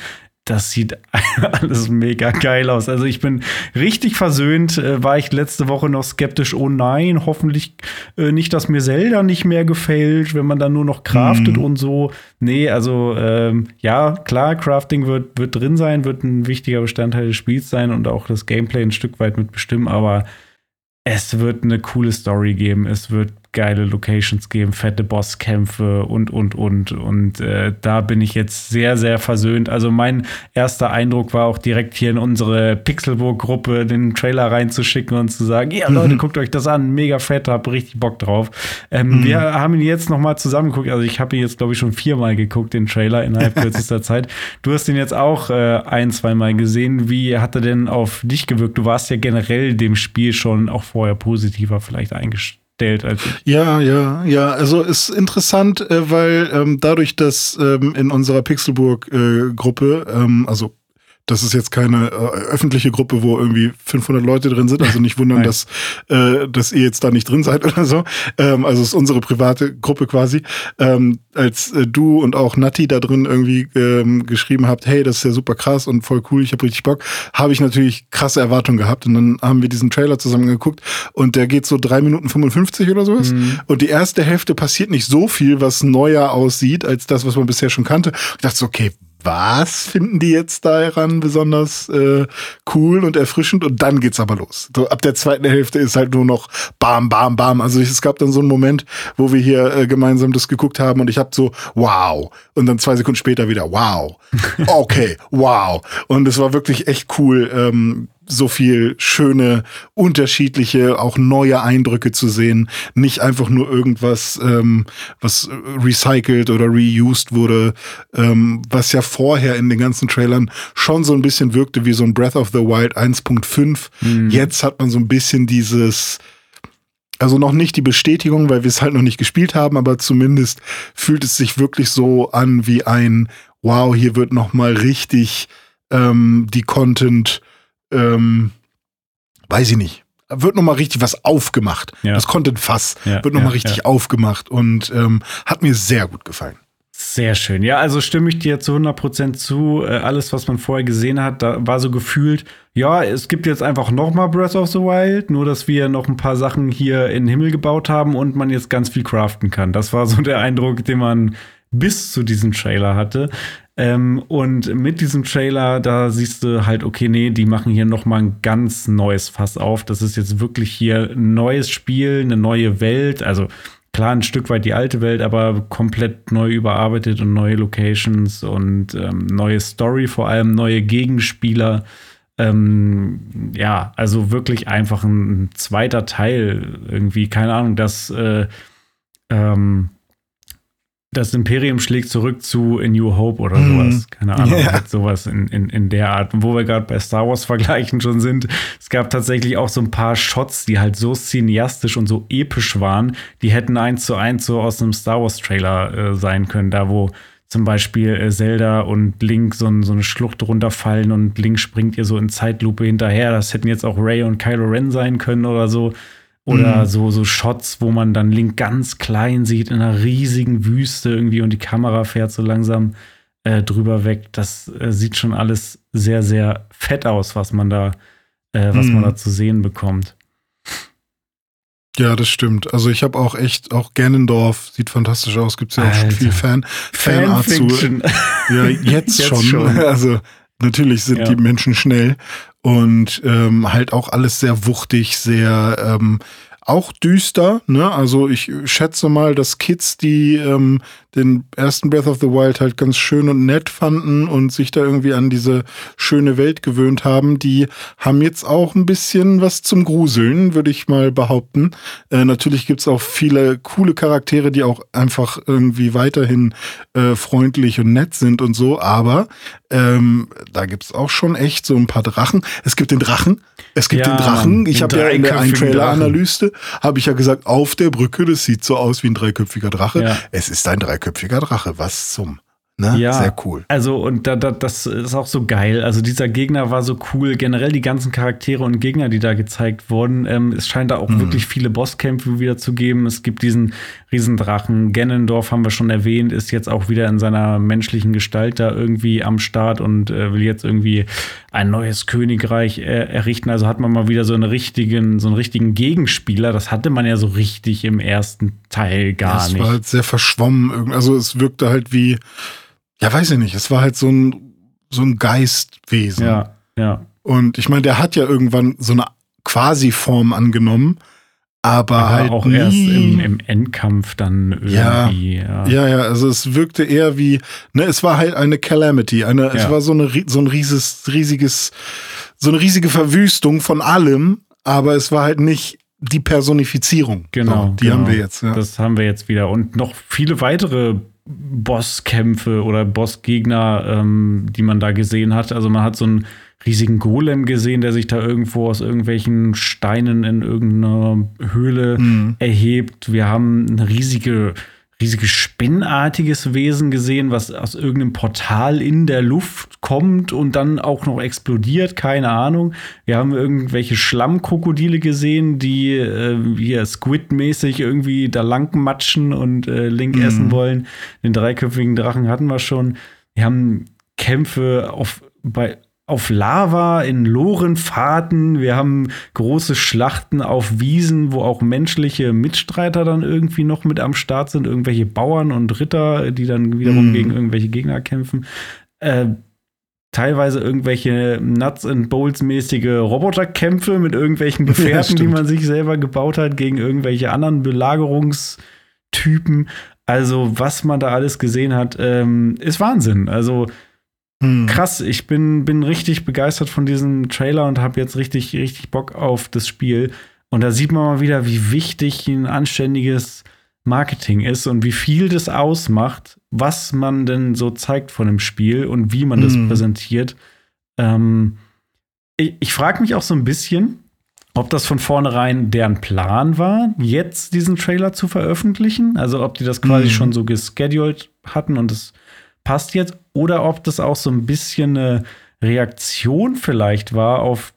Das sieht alles mega geil aus. Also ich bin richtig versöhnt. Äh, war ich letzte Woche noch skeptisch. Oh nein, hoffentlich äh, nicht, dass mir Zelda nicht mehr gefällt, wenn man dann nur noch craftet und so. Nee, also ähm, ja, klar, Crafting wird, wird drin sein, wird ein wichtiger Bestandteil des Spiels sein und auch das Gameplay ein Stück weit mitbestimmen, aber es wird eine coole Story geben, es wird geile Locations geben, fette Bosskämpfe und, und, und. Und äh, da bin ich jetzt sehr, sehr versöhnt. Also mein erster Eindruck war auch direkt hier in unsere Pixelburg-Gruppe den Trailer reinzuschicken und zu sagen, ja Leute, guckt euch das an, mega fett, hab richtig Bock drauf. Ähm, Wir haben ihn jetzt noch mal zusammengeguckt. Also ich habe ihn jetzt, glaube ich, schon viermal geguckt, den Trailer innerhalb kürzester Zeit. Du hast ihn jetzt auch äh, ein, zweimal gesehen. Wie hat er denn auf dich gewirkt? Du warst ja generell dem Spiel schon auch vorher positiver vielleicht eingestellt als ich. Ja, ja, ja. Also ist interessant, äh, weil ähm, dadurch, dass ähm, in unserer Pixelburg-Gruppe, ähm, also das ist jetzt keine äh, öffentliche Gruppe, wo irgendwie 500 Leute drin sind. Also nicht wundern, dass, äh, dass ihr jetzt da nicht drin seid oder so. Ähm, also es ist unsere private Gruppe quasi. Ähm, als äh, du und auch Nati da drin irgendwie ähm, geschrieben habt, hey, das ist ja super krass und voll cool, ich habe richtig Bock, habe ich natürlich krasse Erwartungen gehabt. Und dann haben wir diesen Trailer zusammen geguckt und der geht so drei Minuten 55 oder sowas. Und die erste Hälfte passiert nicht so viel, was neuer aussieht, als das, was man bisher schon kannte. Ich dachte so, okay, was finden die jetzt daran besonders äh, cool und erfrischend? Und dann geht's aber los. So, ab der zweiten Hälfte ist halt nur noch bam, bam, bam. Also es gab dann so einen Moment, wo wir hier äh, gemeinsam das geguckt haben und ich habe so, wow. Und dann zwei Sekunden später wieder, wow. Okay, wow. Und es war wirklich echt cool, ähm, so viel schöne, unterschiedliche, auch neue Eindrücke zu sehen. Nicht einfach nur irgendwas, ähm, was recycelt oder reused wurde, ähm, was ja vorher in den ganzen Trailern schon so ein bisschen wirkte wie so ein Breath of the Wild 1.5. Jetzt hat man so ein bisschen dieses, also noch nicht die Bestätigung, weil wir es halt noch nicht gespielt haben, aber zumindest fühlt es sich wirklich so an wie ein, wow, hier wird noch mal richtig ähm, die Content, ähm, weiß ich nicht, wird noch mal richtig was aufgemacht. Ja. Das Content-Fass Ja, wird noch mal ja, richtig ja. aufgemacht und ähm, hat mir sehr gut gefallen. Sehr schön. Ja, also stimme ich dir zu 100% zu. Äh, alles, was man vorher gesehen hat, da war so gefühlt, ja, es gibt jetzt einfach noch mal Breath of the Wild, nur dass wir noch ein paar Sachen hier in den Himmel gebaut haben und man jetzt ganz viel craften kann. Das war so der Eindruck, den man bis zu diesem Trailer hatte. Ähm, und mit diesem Trailer, da siehst du halt, okay, nee, die machen hier noch mal ein ganz neues Fass auf. Das ist jetzt wirklich hier ein neues Spiel, eine neue Welt. Also klar ein Stück weit die alte Welt, aber komplett neu überarbeitet und neue Locations und ähm, neue Story, vor allem neue Gegenspieler. Ähm, ja, also wirklich einfach ein, zweiter Teil irgendwie, keine Ahnung, das äh, ähm, das Imperium schlägt zurück zu A New Hope oder mhm. sowas. Keine Ahnung, ja. Halt sowas in, in, in der Art. Und wo wir gerade bei Star Wars vergleichen schon sind, es gab tatsächlich auch so ein paar Shots, die halt so cineastisch und so episch waren, die hätten eins zu eins so aus einem Star Wars Trailer äh, sein können, da wo zum Beispiel äh, Zelda und Link so, so, eine Schlucht runterfallen und Link springt ihr so in Zeitlupe hinterher. Das hätten jetzt auch Ray und Kylo Ren sein können oder so. Oder mhm. so, so Shots, wo man dann Link ganz klein sieht in einer riesigen Wüste irgendwie und die Kamera fährt so langsam äh, drüber weg. Das äh, sieht schon alles sehr, sehr fett aus, was man da, äh, was mhm. man da zu sehen bekommt. Ja, das stimmt. Also ich habe auch echt, auch Gernendorf sieht fantastisch aus, gibt es ja auch schon viel Fan, Fanart zu. Ja, jetzt, jetzt schon. schon. Also natürlich sind ja. die Menschen schnell und ähm, halt auch alles sehr wuchtig, sehr ähm, auch düster. Ne? Also ich schätze mal, dass Kids, die ähm, den ersten Breath of the Wild halt ganz schön und nett fanden und sich da irgendwie an diese schöne Welt gewöhnt haben, die haben jetzt auch ein bisschen was zum Gruseln, würde ich mal behaupten. Äh, natürlich gibt's auch viele coole Charaktere, die auch einfach irgendwie weiterhin äh, freundlich und nett sind und so, aber ähm, da gibt's auch schon echt so ein paar Drachen. Es gibt den Drachen. Es gibt ja, den Drachen. Ich habe ja in der einen Trailer-Analyse, habe ich ja gesagt, auf der Brücke, das sieht so aus wie ein dreiköpfiger Drache. Ja. Es ist ein dreiköpfiger dreiköpfiger Drache. Was zum? Ne? Ja, sehr cool. Also, und da, da, das ist auch so geil. Also, dieser Gegner war so cool. Generell die ganzen Charaktere und Gegner, die da gezeigt wurden. Ähm, es scheint da auch mhm. wirklich viele Bosskämpfe wieder zu geben. Es gibt diesen Riesendrachen. Gennendorf haben wir schon erwähnt, ist jetzt auch wieder in seiner menschlichen Gestalt da irgendwie am Start und äh, will jetzt irgendwie ein neues Königreich äh, errichten. Also hat man mal wieder so einen richtigen, so einen richtigen Gegenspieler. Das hatte man ja so richtig im ersten Teil gar das nicht. Es war halt sehr verschwommen. Also, es wirkte halt wie ja, weiß ich nicht, es war halt so ein, so ein Geistwesen. Ja, ja. Und ich meine, der hat ja irgendwann so eine Quasi-Form angenommen, aber, aber halt auch nie, erst im, im, Endkampf dann irgendwie. Ja, ja, ja, also es wirkte eher wie, ne, es war halt eine Calamity, eine, ja. es war so eine so ein riesiges, riesiges, so eine riesige Verwüstung von allem, aber es war halt nicht die Personifizierung. Genau, so, die genau. haben wir jetzt. Ja. Das haben wir jetzt wieder und noch viele weitere Bosskämpfe oder Bossgegner, ähm, die man da gesehen hat. Also man hat so einen riesigen Golem gesehen, der sich da irgendwo aus irgendwelchen Steinen in irgendeiner Höhle mhm. erhebt. Wir haben eine riesige riesiges spinnartiges Wesen gesehen, was aus irgendeinem Portal in der Luft kommt und dann auch noch explodiert, keine Ahnung. Wir haben irgendwelche Schlammkrokodile gesehen, die äh, hier Squid-mäßig irgendwie da lang matschen und äh, Link mhm. essen wollen. Den dreiköpfigen Drachen hatten wir schon. Wir haben Kämpfe auf bei auf Lava, in Lorenfahrten. Wir haben große Schlachten auf Wiesen, wo auch menschliche Mitstreiter dann irgendwie noch mit am Start sind. Irgendwelche Bauern und Ritter, die dann wiederum mm. gegen irgendwelche Gegner kämpfen. Äh, teilweise irgendwelche Nuts and Bolts mäßige Roboterkämpfe mit irgendwelchen Gefährten, ja, die man sich selber gebaut hat, gegen irgendwelche anderen Belagerungstypen. Also, was man da alles gesehen hat, ähm, ist Wahnsinn. Also, hm. Krass, ich bin, bin richtig begeistert von diesem Trailer und habe jetzt richtig, richtig Bock auf das Spiel. Und da sieht man mal wieder, wie wichtig ein anständiges Marketing ist und wie viel das ausmacht, was man denn so zeigt von dem Spiel und wie man das hm. präsentiert. Ähm, ich, ich frage mich auch so ein bisschen, ob das von vornherein deren Plan war, jetzt diesen Trailer zu veröffentlichen. Also ob die das quasi hm. schon so gescheduled hatten und es passt jetzt, oder ob das auch so ein bisschen eine Reaktion vielleicht war auf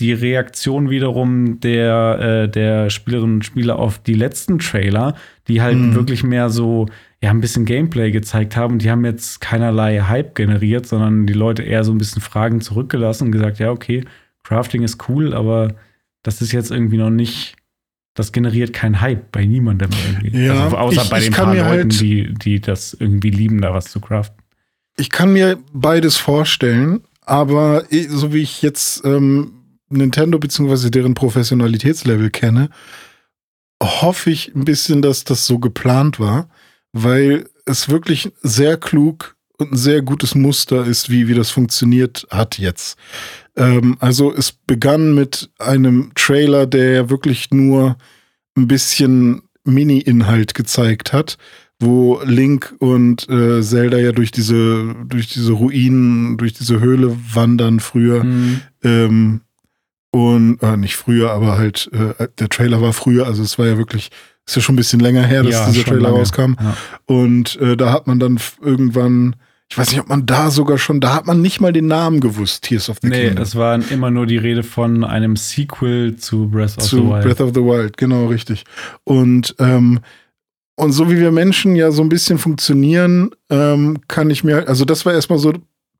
die Reaktion wiederum der, äh, der Spielerinnen und Spieler auf die letzten Trailer, die halt mhm. wirklich mehr so, ja, ein bisschen Gameplay gezeigt haben. Die haben jetzt keinerlei Hype generiert, sondern die Leute eher so ein bisschen Fragen zurückgelassen und gesagt, ja, okay, Crafting ist cool, aber das ist jetzt irgendwie noch nicht das generiert keinen Hype bei niemandem irgendwie. Ja, also außer ich, bei den paar Leuten, halt die, die das irgendwie lieben, da was zu craften. ich kann mir beides vorstellen, aber so wie ich jetzt ähm, Nintendo bzw. deren Professionalitätslevel kenne, hoffe ich ein bisschen, dass das so geplant war, weil es wirklich sehr klug und ein sehr gutes Muster ist, wie, wie das funktioniert hat jetzt. Ähm, also es begann mit einem Trailer, der ja wirklich nur ein bisschen Mini-Inhalt gezeigt hat, wo Link und äh, Zelda ja durch diese, durch diese Ruinen, durch diese Höhle wandern früher. Mhm. Ähm, und äh, nicht früher, aber halt, äh, der Trailer war früher, also es war ja wirklich, ist ja schon ein bisschen länger her, dass ja, dieser Trailer lange. rauskam. Ja. Und äh, da hat man dann irgendwann ich weiß nicht, ob man da sogar schon, da hat man nicht mal den Namen gewusst, Tears of the nee, Kingdom. Nee, es war immer nur die Rede von einem Sequel zu Breath of zu the Wild. Breath of the Wild, genau, richtig. Und, ähm, und so wie wir Menschen ja so ein bisschen funktionieren, ähm, kann ich mir, also das war erstmal so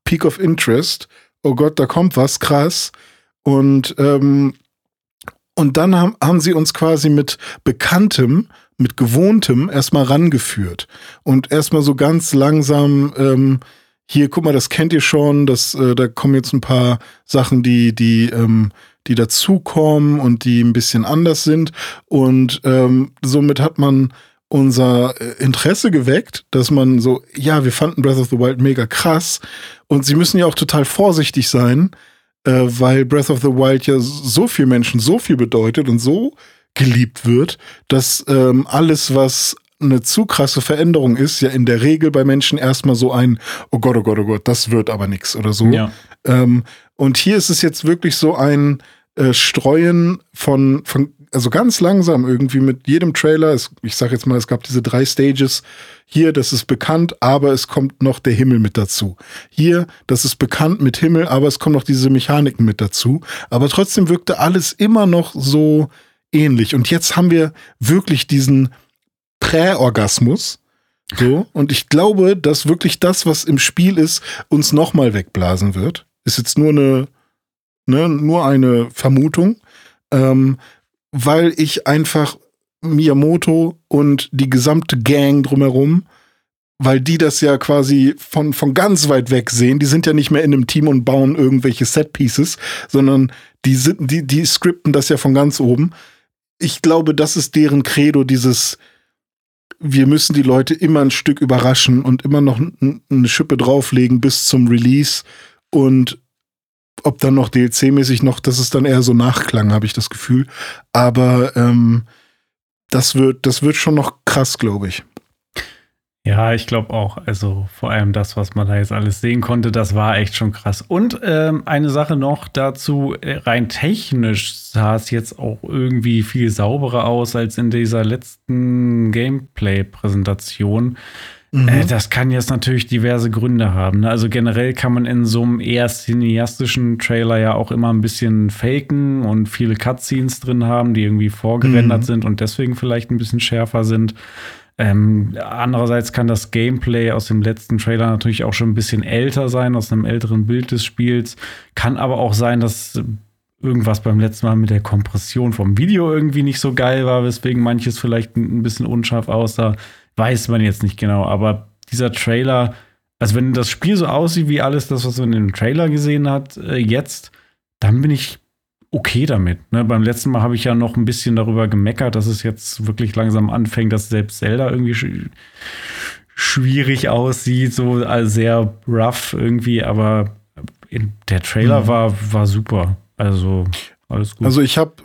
Peak of Interest. Oh Gott, da kommt was, krass. Und, ähm, und dann haben, haben sie uns quasi mit Bekanntem mit Gewohntem erstmal rangeführt und erstmal so ganz langsam, ähm, hier, guck mal, das kennt ihr schon, das, äh, da kommen jetzt ein paar Sachen, die, die, ähm, die dazukommen und die ein bisschen anders sind. Und ähm, somit hat man unser äh, Interesse geweckt, dass man so, ja, wir fanden Breath of the Wild mega krass. Und sie müssen ja auch total vorsichtig sein, äh, weil Breath of the Wild ja so viel Menschen so viel bedeutet und so geliebt wird, dass ähm, alles, was eine zu krasse Veränderung ist, ja in der Regel bei Menschen erstmal so ein, oh Gott, oh Gott, oh Gott, das wird aber nichts oder so. Ja. Ähm, und hier ist es jetzt wirklich so ein äh, Streuen von, von, also ganz langsam irgendwie mit jedem Trailer. Es, ich sag jetzt mal, es gab diese drei Stages. Hier, das ist bekannt, aber es kommt noch der Himmel mit dazu. Hier, das ist bekannt mit Himmel, aber es kommen noch diese Mechaniken mit dazu. Aber trotzdem wirkte alles immer noch so ähnlich. Und jetzt haben wir wirklich diesen Präorgasmus. So, und ich glaube, dass wirklich das, was im Spiel ist, uns nochmal wegblasen wird. Ist jetzt nur eine, ne, nur eine Vermutung, ähm, weil ich einfach Miyamoto und die gesamte Gang drumherum, weil die das ja quasi von, von ganz weit weg sehen, die sind ja nicht mehr in einem Team und bauen irgendwelche Set-Pieces, sondern die die, die skripten das ja von ganz oben ich glaube, das ist deren Credo, dieses, wir müssen die Leute immer ein Stück überraschen und immer noch eine Schippe drauflegen bis zum Release und ob dann noch DLC-mäßig noch, das ist dann eher so Nachklang, habe ich das Gefühl. Aber ähm, das wird, das wird schon noch krass, glaube ich. Ja, ich glaube auch. Also vor allem das, was man da jetzt alles sehen konnte, das war echt schon krass. Und ähm, eine Sache noch dazu, äh, rein technisch sah es jetzt auch irgendwie viel sauberer aus als in dieser letzten Gameplay-Präsentation. Mhm. Äh, das kann jetzt natürlich diverse Gründe haben. Ne? Also generell kann man in so einem eher cineastischen Trailer ja auch immer ein bisschen faken und viele Cutscenes drin haben, die irgendwie vorgerendert mhm. sind und deswegen vielleicht ein bisschen schärfer sind. Ähm, andererseits kann das Gameplay aus dem letzten Trailer natürlich auch schon ein bisschen älter sein, aus einem älteren Bild des Spiels. Kann aber auch sein, dass irgendwas beim letzten Mal mit der Kompression vom Video irgendwie nicht so geil war, weswegen manches vielleicht ein bisschen unscharf aussah. Weiß man jetzt nicht genau, aber dieser Trailer, also wenn das Spiel so aussieht wie alles das, was man in dem Trailer gesehen hat, äh, jetzt, dann bin ich okay damit. Ne? Beim letzten Mal habe ich ja noch ein bisschen darüber gemeckert, dass es jetzt wirklich langsam anfängt, dass selbst Zelda irgendwie sch schwierig aussieht, so also sehr rough irgendwie, aber der Trailer mhm. war, war super. Also alles gut. Also ich habe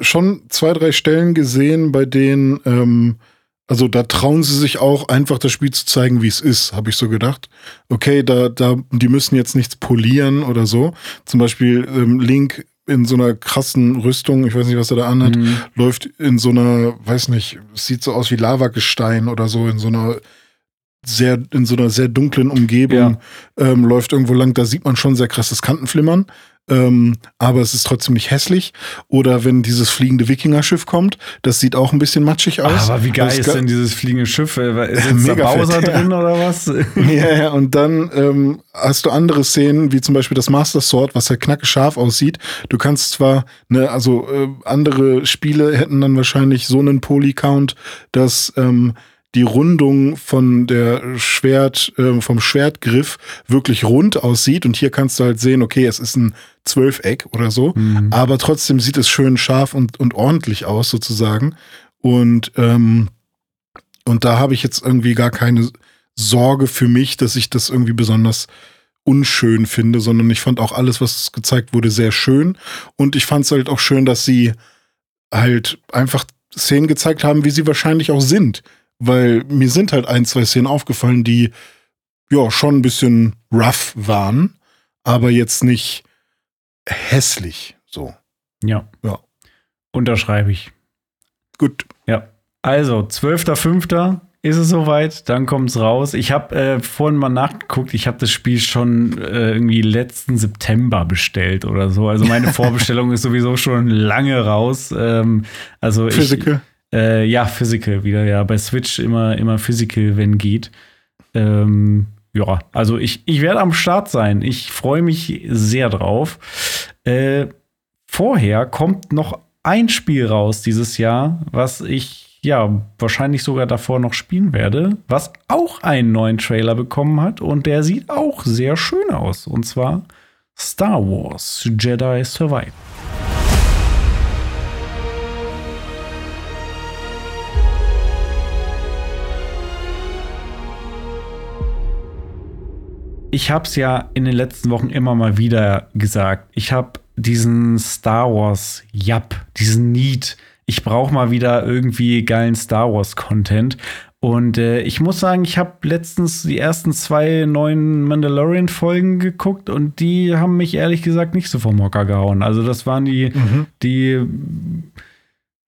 schon zwei, drei Stellen gesehen, bei denen, ähm, also da trauen sie sich auch einfach das Spiel zu zeigen, wie es ist, habe ich so gedacht. Okay, da, da, die müssen jetzt nichts polieren oder so. Zum Beispiel ähm, Link in so einer krassen Rüstung, ich weiß nicht, was er da anhat, mhm. läuft in so einer, weiß nicht, sieht so aus wie Lavagestein oder so, in so einer sehr, in so einer sehr dunklen Umgebung, ja. ähm, läuft irgendwo lang, da sieht man schon sehr krasses Kantenflimmern ähm, aber es ist trotzdem nicht hässlich. Oder wenn dieses fliegende Wikinger-Schiff kommt, das sieht auch ein bisschen matschig aus. Aber wie geil ist denn dieses fliegende Schiff? Ist jetzt Mega da Bowser fett, drin ja. oder was? ja, ja, und dann ähm, hast du andere Szenen, wie zum Beispiel das Master Sword, was ja knacke scharf aussieht. Du kannst zwar, ne, also äh, andere Spiele hätten dann wahrscheinlich so einen Poly-Count, dass ähm, die Rundung von der Schwert, äh, vom Schwertgriff wirklich rund aussieht. Und hier kannst du halt sehen, okay, es ist ein Zwölfeck oder so, Mhm. aber trotzdem sieht es schön scharf und, und ordentlich aus, sozusagen. Und, ähm, und da habe ich jetzt irgendwie gar keine Sorge für mich, dass ich das irgendwie besonders unschön finde, sondern ich fand auch alles, was gezeigt wurde, sehr schön. Und ich fand es halt auch schön, dass sie halt einfach Szenen gezeigt haben, wie sie wahrscheinlich auch sind. Weil mir sind halt ein, zwei Szenen aufgefallen, die ja schon ein bisschen rough waren, aber jetzt nicht hässlich. So. Ja. Ja. Unterschreibe ich. Gut. Ja. Also, 12.05. ist es soweit, dann kommt es raus. Ich habe äh, vorhin mal nachgeguckt, ich habe das Spiel schon äh, irgendwie letzten September bestellt oder so. Also meine Vorbestellung ist sowieso schon lange raus. Ähm, also Physical. Ich, äh, ja, Physical wieder, ja. Bei Switch immer, immer Physical, wenn geht. Ähm, ja, also ich, ich werde am Start sein. Ich freue mich sehr drauf. Äh, vorher kommt noch ein Spiel raus dieses Jahr, was ich ja wahrscheinlich sogar davor noch spielen werde, was auch einen neuen Trailer bekommen hat und der sieht auch sehr schön aus. Und zwar Star Wars Jedi Survivor. Ich habe es ja in den letzten Wochen immer mal wieder gesagt. Ich habe diesen Star Wars Jap, diesen Need. Ich brauche mal wieder irgendwie geilen Star Wars Content. Und äh, ich muss sagen, ich habe letztens die ersten zwei neuen Mandalorian-Folgen geguckt und die haben mich ehrlich gesagt nicht so vom Hocker gehauen. Also, das waren die, Mhm. die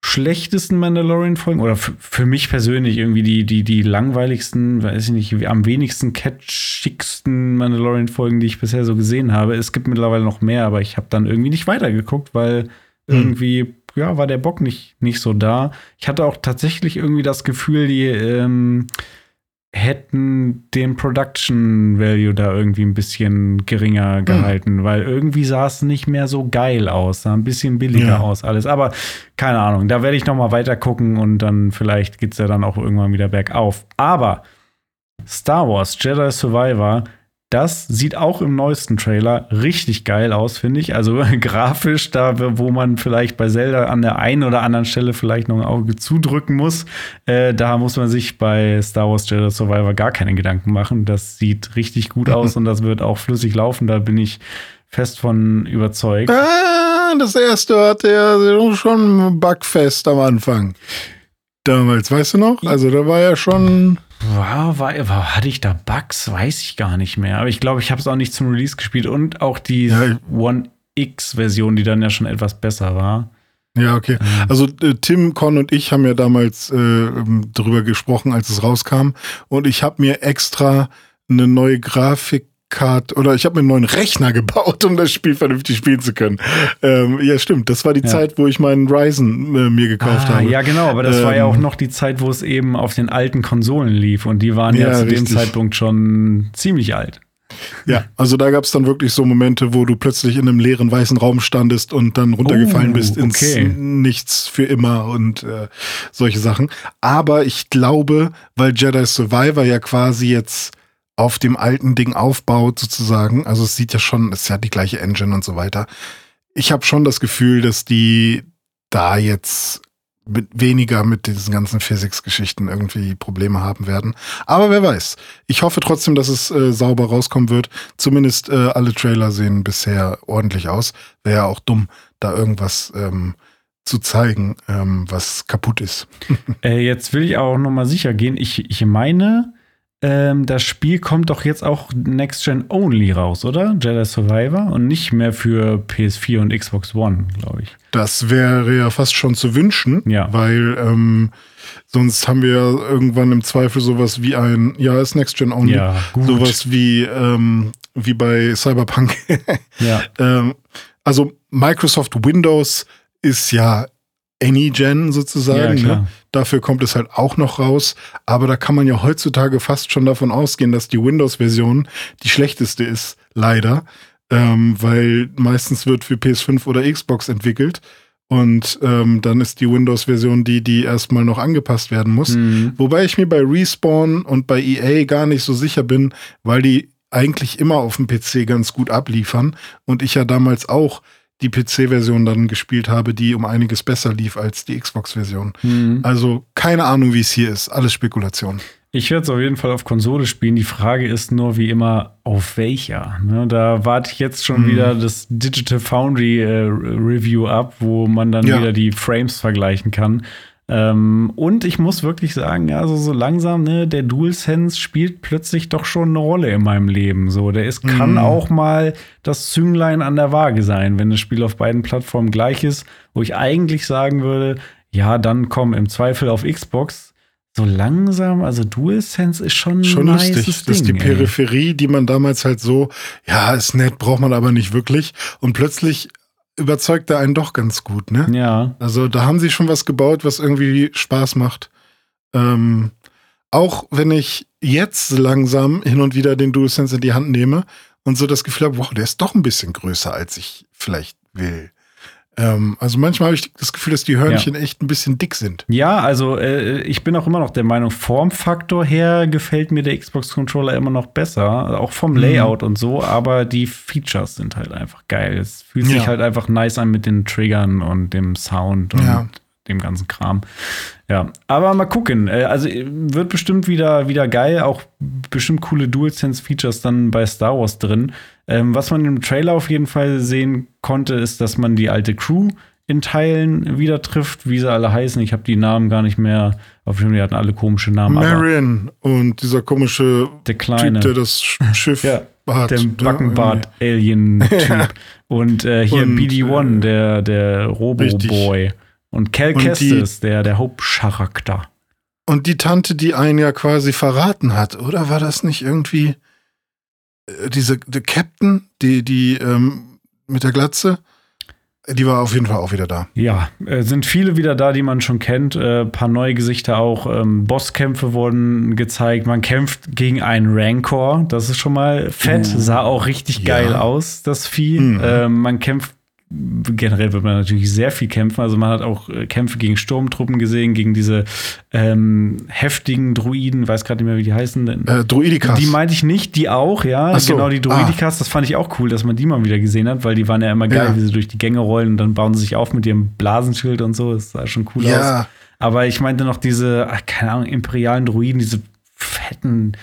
schlechtesten Mandalorian-Folgen oder für mich persönlich irgendwie die, die, die langweiligsten, weiß ich nicht, am wenigsten catchigsten Mandalorian-Folgen, die ich bisher so gesehen habe. Es gibt mittlerweile noch mehr, aber ich habe dann irgendwie nicht weitergeguckt, weil irgendwie, ja, war der Bock nicht, nicht so da. Ich hatte auch tatsächlich irgendwie das Gefühl, die ähm, hätten den Production Value da irgendwie ein bisschen geringer gehalten, weil irgendwie sah es nicht mehr so geil aus, sah ein bisschen billiger Ja. aus alles. Aber keine Ahnung, da werde ich noch mal weiter gucken und dann vielleicht geht's ja dann auch irgendwann wieder bergauf. Aber Star Wars Jedi Survivor, das sieht auch im neuesten Trailer richtig geil aus, finde ich. Also grafisch, da wo man vielleicht bei Zelda an der einen oder anderen Stelle vielleicht noch ein Auge zudrücken muss, äh, da muss man sich bei Star Wars Jedi Survivor gar keine Gedanken machen. Das sieht richtig gut aus und das wird auch flüssig laufen. Da bin ich fest von überzeugt. Ah, das erste hatte ja schon Bugfest am Anfang. Damals, weißt du noch? Also da war ja schon. War, war, war, hatte ich da Bugs? Weiß ich gar nicht mehr. Aber ich glaube, ich habe es auch nicht zum Release gespielt. Und auch die Ja, One X-Version, die dann ja schon etwas besser war. Ja, okay. Also äh, Tim, Con und ich haben ja damals äh, ähm, drüber gesprochen, als es rauskam. Und ich habe mir extra eine neue Grafikkarte oder ich habe mir einen neuen Rechner gebaut, um das Spiel vernünftig spielen zu können. Ähm, ja, stimmt. Das war die Ja. Zeit, wo ich meinen Ryzen äh, mir gekauft Ah, habe. ja, genau, aber das war ja Ähm, auch noch die Zeit, wo es eben auf den alten Konsolen lief und die waren ja, Ja, zu dem richtig. Zeitpunkt schon ziemlich alt. Ja, also da gab es dann wirklich so Momente, wo du plötzlich in einem leeren weißen Raum standest und dann runtergefallen Oh, bist ins okay. Nichts für immer und äh, solche Sachen. Aber ich glaube, weil Jedi Survivor ja quasi jetzt auf dem alten Ding aufbaut, sozusagen, also es sieht ja schon, es ja die gleiche Engine und so weiter. Ich habe schon das Gefühl, dass die da jetzt mit weniger mit diesen ganzen Physics-Geschichten irgendwie Probleme haben werden. Aber wer weiß. Ich hoffe trotzdem, dass es äh, sauber rauskommen wird. Zumindest äh, alle Trailer sehen bisher ordentlich aus. Wäre ja auch dumm, da irgendwas ähm, zu zeigen, ähm, was kaputt ist. Äh, jetzt will ich auch noch mal sicher gehen. Ich, ich meine, ähm, das Spiel kommt doch jetzt auch Next Gen Only raus, oder? Jedi Survivor und nicht mehr für PS4 und Xbox One, glaube ich. Das wäre ja fast schon zu wünschen, Ja. weil ähm, sonst haben wir ja irgendwann im Zweifel sowas wie ein, ja, ist Next Gen Only, Ja, gut. sowas wie, ähm, wie bei Cyberpunk. Ja, ähm, also Microsoft Windows ist ja Any-Gen ja sozusagen. klar. ne? Dafür kommt es halt auch noch raus. Aber da kann man ja heutzutage fast schon davon ausgehen, dass die Windows-Version die schlechteste ist, leider. Ähm, weil meistens wird für PS5 oder Xbox entwickelt. Und ähm, dann ist die Windows-Version die, die erstmal noch angepasst werden muss. Mhm. Wobei ich mir bei Respawn und bei EA gar nicht so sicher bin, weil die eigentlich immer auf dem PC ganz gut abliefern. Und ich ja damals auch die PC-Version dann gespielt habe, die um einiges besser lief als die Xbox-Version. Mhm. Also keine Ahnung, wie es hier ist. Alles Spekulation. Ich werde es auf jeden Fall auf Konsole spielen. Die Frage ist nur wie immer, auf welcher? Ne, da warte ich jetzt schon Mhm. wieder das Digital Foundry äh, Review ab, wo man dann Ja. wieder die Frames vergleichen kann. Ähm, und ich muss wirklich sagen, ja, also so langsam, ne, der DualSense spielt plötzlich doch schon eine Rolle in meinem Leben. So, der ist, kann Mhm. auch mal das Zünglein an der Waage sein, wenn das Spiel auf beiden Plattformen gleich ist, wo ich eigentlich sagen würde, ja, dann komm im Zweifel auf Xbox. So langsam, also DualSense ist schon, Schon lustig. Das ist die ey. Peripherie, die man damals halt so, ja, ist nett, braucht man aber nicht wirklich. Und plötzlich überzeugt er einen doch ganz gut, ne? Ja, Also da haben sie schon was gebaut, was irgendwie Spaß macht. Ähm, auch wenn ich jetzt langsam hin und wieder den DualSense in die Hand nehme und so das Gefühl habe, wow, der ist doch ein bisschen größer, als ich vielleicht will. Ähm, also manchmal habe ich das Gefühl, dass die Hörnchen echt ein bisschen dick sind. Ja, also äh, ich bin auch immer noch der Meinung, Formfaktor her gefällt mir der Xbox-Controller immer noch besser, auch vom Mhm. Layout und so, aber die Features sind halt einfach geil. Es fühlt sich Ja. halt einfach nice an mit den Triggern und dem Sound und Ja. dem ganzen Kram. Ja, aber mal gucken. Äh, Also äh, wird bestimmt wieder, wieder geil, auch bestimmt coole DualSense-Features dann bei Star Wars drin. Ähm, was man im Trailer auf jeden Fall sehen konnte, ist, dass man die alte Crew in Teilen wieder trifft, wie sie alle heißen. Ich habe die Namen gar nicht mehr auf dem, die hatten alle komische Namen. Marin und dieser komische der kleine, Typ, der das Sch- Schiff Ja, hat. der Ja, Backenbart-Alien-Typ. Und äh, hier Und, BD-1, äh, der, der Robo-Boy. Und Cal Und die- Kestis, der, der Hauptcharakter. Und die Tante, die einen ja quasi verraten hat, oder war das nicht irgendwie äh, diese der Captain, die, die ähm, mit der Glatze? Die war auf jeden Fall auch wieder da. Ja, äh, sind viele wieder da, die man schon kennt. Äh, paar neue Gesichter auch. Ähm, Bosskämpfe wurden gezeigt. Man kämpft gegen einen Rancor. Das ist schon mal fett. Uh, Sah auch richtig ja. geil aus, das Vieh. Mhm. Ähm, man kämpft. Generell wird man natürlich sehr viel kämpfen. Also man hat auch äh, Kämpfe gegen Sturmtruppen gesehen, gegen diese ähm, heftigen Druiden, weiß gerade nicht mehr, wie die heißen. Äh, Druidikas. Die meinte ich nicht, die auch, ja. So, Genau, die Druidikas, das fand ich auch cool, dass man die mal wieder gesehen hat, weil die waren ja immer geil, Ja. wie sie durch die Gänge rollen und dann bauen sie sich auf mit ihrem Blasenschild und so. Das sah schon cool aus. ja, Aber ich meinte noch diese, ach, keine Ahnung, imperialen Druiden, diese fetten,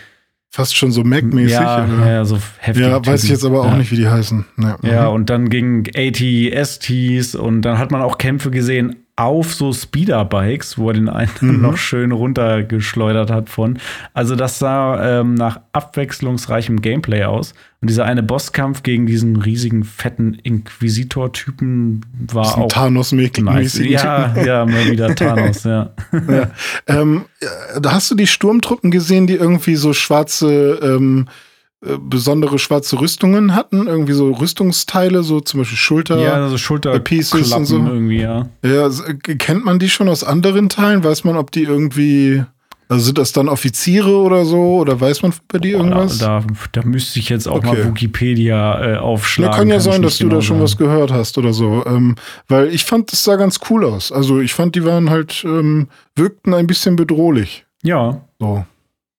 fast schon so Mac-mäßig. ja, ja, so heftige ja, weiß ich jetzt aber auch ja. nicht, wie die heißen. Ja, Ja, mhm. und dann gegen AT-STs und dann hat man auch Kämpfe gesehen auf so Speederbikes, wo er den einen Mhm. noch schön runtergeschleudert hat von. Also das sah ähm, nach abwechslungsreichem Gameplay aus. Und dieser eine Bosskampf gegen diesen riesigen, fetten Inquisitor-Typen war Das ist ein auch Thanos-mäßig. nice. Ja, ja, mal wieder Thanos, ja. Ähm, äh, da hast du die Sturmtruppen gesehen, die irgendwie so schwarze, ähm, äh, besondere schwarze Rüstungen hatten? Irgendwie so Rüstungsteile, so zum Beispiel Schulter. Ja, also Schulterklappen Pieces und so. irgendwie, ja. Ja, äh, kennt man die schon aus anderen Teilen? Weiß man, ob die irgendwie, also sind das dann Offiziere oder so? Oder weiß man über die irgendwas? Da, da, da müsste ich jetzt auch Okay. mal Wikipedia äh, aufschlagen. kann ja ich sein, dass du genau da schon sagen. was gehört hast oder so. Ähm, weil ich fand, das sah ganz cool aus. Also ich fand, die waren halt, ähm, wirkten ein bisschen bedrohlich. Ja, So.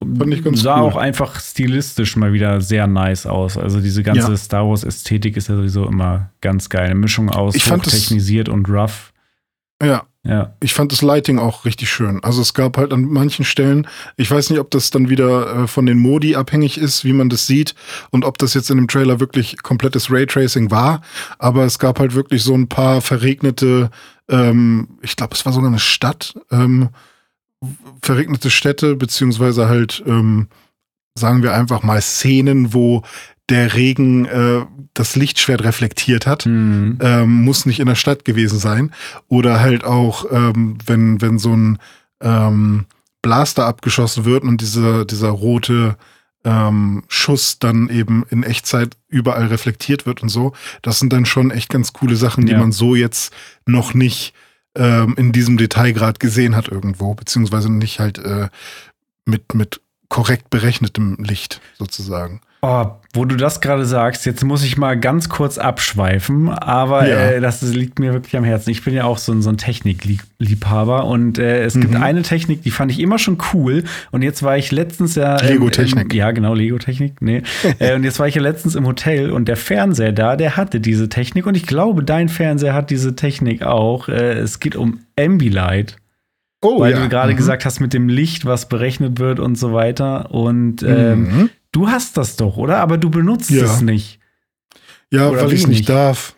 Fand ich ganz sah cool. auch einfach stilistisch mal wieder sehr nice aus. Also diese ganze Ja. Star Wars Ästhetik ist ja sowieso immer ganz geil. Eine Mischung aus Ich fand das- und rough. Ja, Ja. ich fand das Lighting auch richtig schön. Also es gab halt an manchen Stellen, ich weiß nicht, ob das dann wieder äh, von den Modi abhängig ist, wie man das sieht und ob das jetzt in dem Trailer wirklich komplettes Raytracing war, aber es gab halt wirklich so ein paar verregnete, ähm, ich glaube, es war sogar eine Stadt, ähm, verregnete Städte, beziehungsweise halt, ähm, sagen wir einfach mal Szenen, wo der Regen äh, das Lichtschwert reflektiert hat Hm. ähm, muss nicht in der Stadt gewesen sein. Oder halt auch, ähm, wenn, wenn so ein ähm, Blaster abgeschossen wird und dieser, dieser rote ähm, Schuss dann eben in Echtzeit überall reflektiert wird und so. Das sind dann schon echt ganz coole Sachen, die Ja. man so jetzt noch nicht ähm, in diesem Detailgrad gesehen hat irgendwo, beziehungsweise nicht halt äh, mit, mit korrekt berechnetem Licht sozusagen. Oh, wo du das gerade sagst, jetzt muss ich mal ganz kurz abschweifen, aber Ja. äh, das liegt mir wirklich am Herzen. Ich bin ja auch so, ein- so ein Technikliebhaber und äh, es gibt Mhm. eine Technik, die fand ich immer schon cool und jetzt war ich letztens ja. Lego-Technik. Ja, genau, Lego-Technik, nee. äh, und jetzt war ich ja letztens im Hotel und der Fernseher da, der hatte diese Technik und ich glaube, dein Fernseher hat diese Technik auch. Äh, es geht um Ambilight. Oh, weil ja. du gerade Mhm. gesagt hast, mit dem Licht, was berechnet wird und so weiter. Und ähm, Mhm. Du hast das doch, oder? Aber du benutzt Ja. es nicht. Ja, oder weil ich es nicht darf.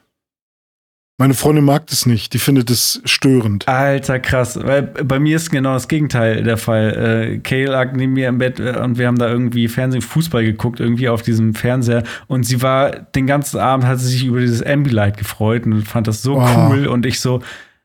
Meine Freundin mag das nicht. Die findet es störend. Alter, krass. Weil bei mir ist genau das Gegenteil der Fall. Äh, Kay lag neben mir im Bett äh, und wir haben da irgendwie Fernsehen, Fußball geguckt, irgendwie auf diesem Fernseher. Und sie war den ganzen Abend, hat sie sich über dieses Ambilight gefreut und fand das so Oh. cool. Und ich so,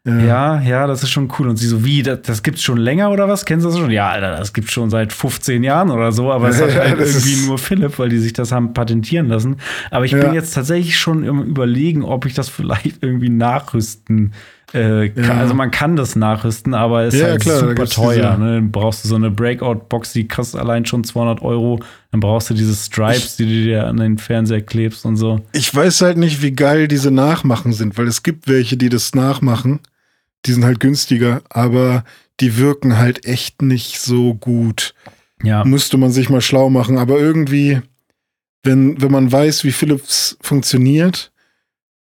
Ja, ja, das ist schon cool. Und sie so, wie, das, das gibt's schon länger oder was? Kennst du das schon? Ja, Alter, das gibt's schon seit 15 Jahren oder so, aber es hat Ja, halt irgendwie nur Philipp, weil die sich das haben patentieren lassen. Aber ich Ja. bin jetzt tatsächlich schon im Überlegen, ob ich das vielleicht irgendwie nachrüsten äh, kann. Ja. Also man kann das nachrüsten, aber es ist Ja, halt klar, super teuer. Ne? Dann brauchst du so eine Breakout-Box, die kostet allein schon 200 Euro. Dann brauchst du diese Stripes, die du dir an den Fernseher klebst und so. Ich weiß halt nicht, wie geil diese Nachmachen sind, weil es gibt welche, die das nachmachen. Die sind halt günstiger, aber die wirken halt echt nicht so gut. Ja. Müsste man sich mal schlau machen, aber irgendwie, wenn, wenn man weiß, wie Philips funktioniert,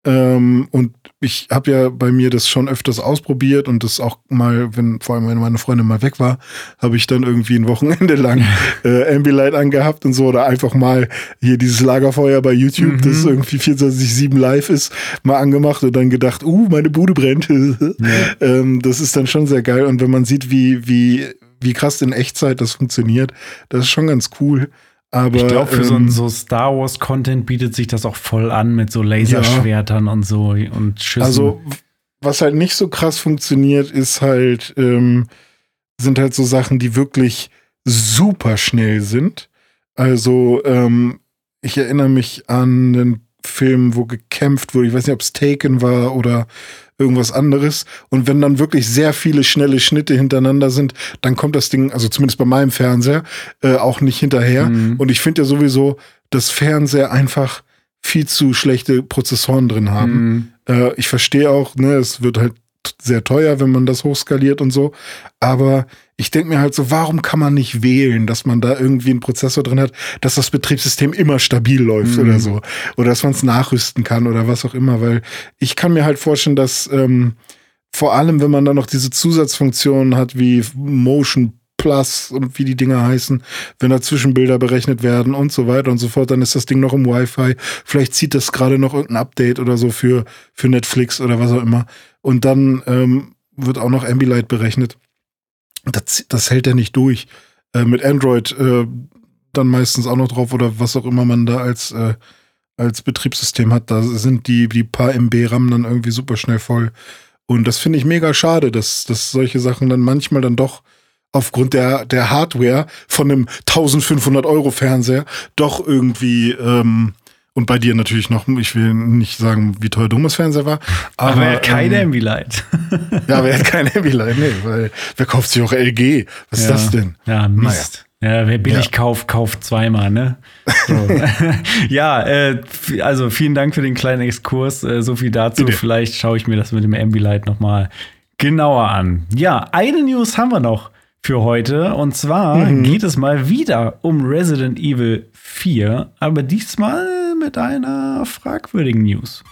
ähm, und ich habe ja bei mir das schon öfters ausprobiert und das auch mal, wenn vor allem wenn meine Freundin mal weg war, habe ich dann irgendwie ein Wochenende lang äh, Ambilight angehabt und so oder einfach mal hier dieses Lagerfeuer bei YouTube, Mhm. das irgendwie 24/7 live ist, mal angemacht und dann gedacht, uh, meine Bude brennt. ähm, das ist dann schon sehr geil und wenn man sieht, wie wie wie krass in Echtzeit das funktioniert, das ist schon ganz cool. Aber Ich glaube, für so, ähm, ein, so Star Wars-Content bietet sich das auch voll an mit so Laserschwertern und so und Schüssen. Also, was halt nicht so krass funktioniert, ist halt, ähm, sind halt so Sachen, die wirklich super schnell sind. Also, ähm, ich erinnere mich an einen Film, wo gekämpft wurde. Ich weiß nicht, ob es Taken war oder irgendwas anderes. Und wenn dann wirklich sehr viele schnelle Schnitte hintereinander sind, dann kommt das Ding, also zumindest bei meinem Fernseher, äh, auch nicht hinterher. Mhm. Und ich finde ja sowieso, dass Fernseher einfach viel zu schlechte Prozessoren drin haben. Mhm. Äh, ich verstehe auch, ne, es wird halt sehr teuer, wenn man das hochskaliert und so. Aber ich denke mir halt so, warum kann man nicht wählen, dass man da irgendwie einen Prozessor drin hat, dass das Betriebssystem immer stabil läuft Mhm. oder so. Oder dass man es nachrüsten kann oder was auch immer. Weil ich kann mir halt vorstellen, dass ähm, vor allem, wenn man dann noch diese Zusatzfunktionen hat wie Motion Plus und wie die Dinger heißen, wenn da Zwischenbilder berechnet werden und so weiter und so fort, dann ist das Ding noch im Wi-Fi. Vielleicht zieht das gerade noch irgendein Update oder so für, für Netflix oder was auch immer. Und dann ähm, wird auch noch Ambilight berechnet. Das, das hält er nicht durch. Äh, mit Android äh, dann meistens auch noch drauf oder was auch immer man da als, äh, als Betriebssystem hat. Da sind die, die paar MB RAM dann irgendwie super schnell voll. Und das finde ich mega schade, dass, dass solche Sachen dann manchmal dann doch aufgrund der, der Hardware von einem 1500 Euro Fernseher doch irgendwie, ähm, und bei dir natürlich noch, ich will nicht sagen, wie teuer dummes Fernseher war, aber, Aber, er hat keine ähm, Ambilight. ja, aber er hat kein Ambilight, nee, weil wer kauft sich auch LG? Was ist Ja. das denn? Ja, Mist. Ja, wer billig Ja. kauft, kauft zweimal, ne? So. ja, äh, also vielen Dank für den kleinen Exkurs. Äh, so viel dazu. Bitte. Vielleicht schaue ich mir das mit dem Ambilight noch mal genauer an. Ja, eine News haben wir noch für heute. Und zwar Mhm. geht es mal wieder um Resident Evil 4, aber diesmal mit einer fragwürdigen News.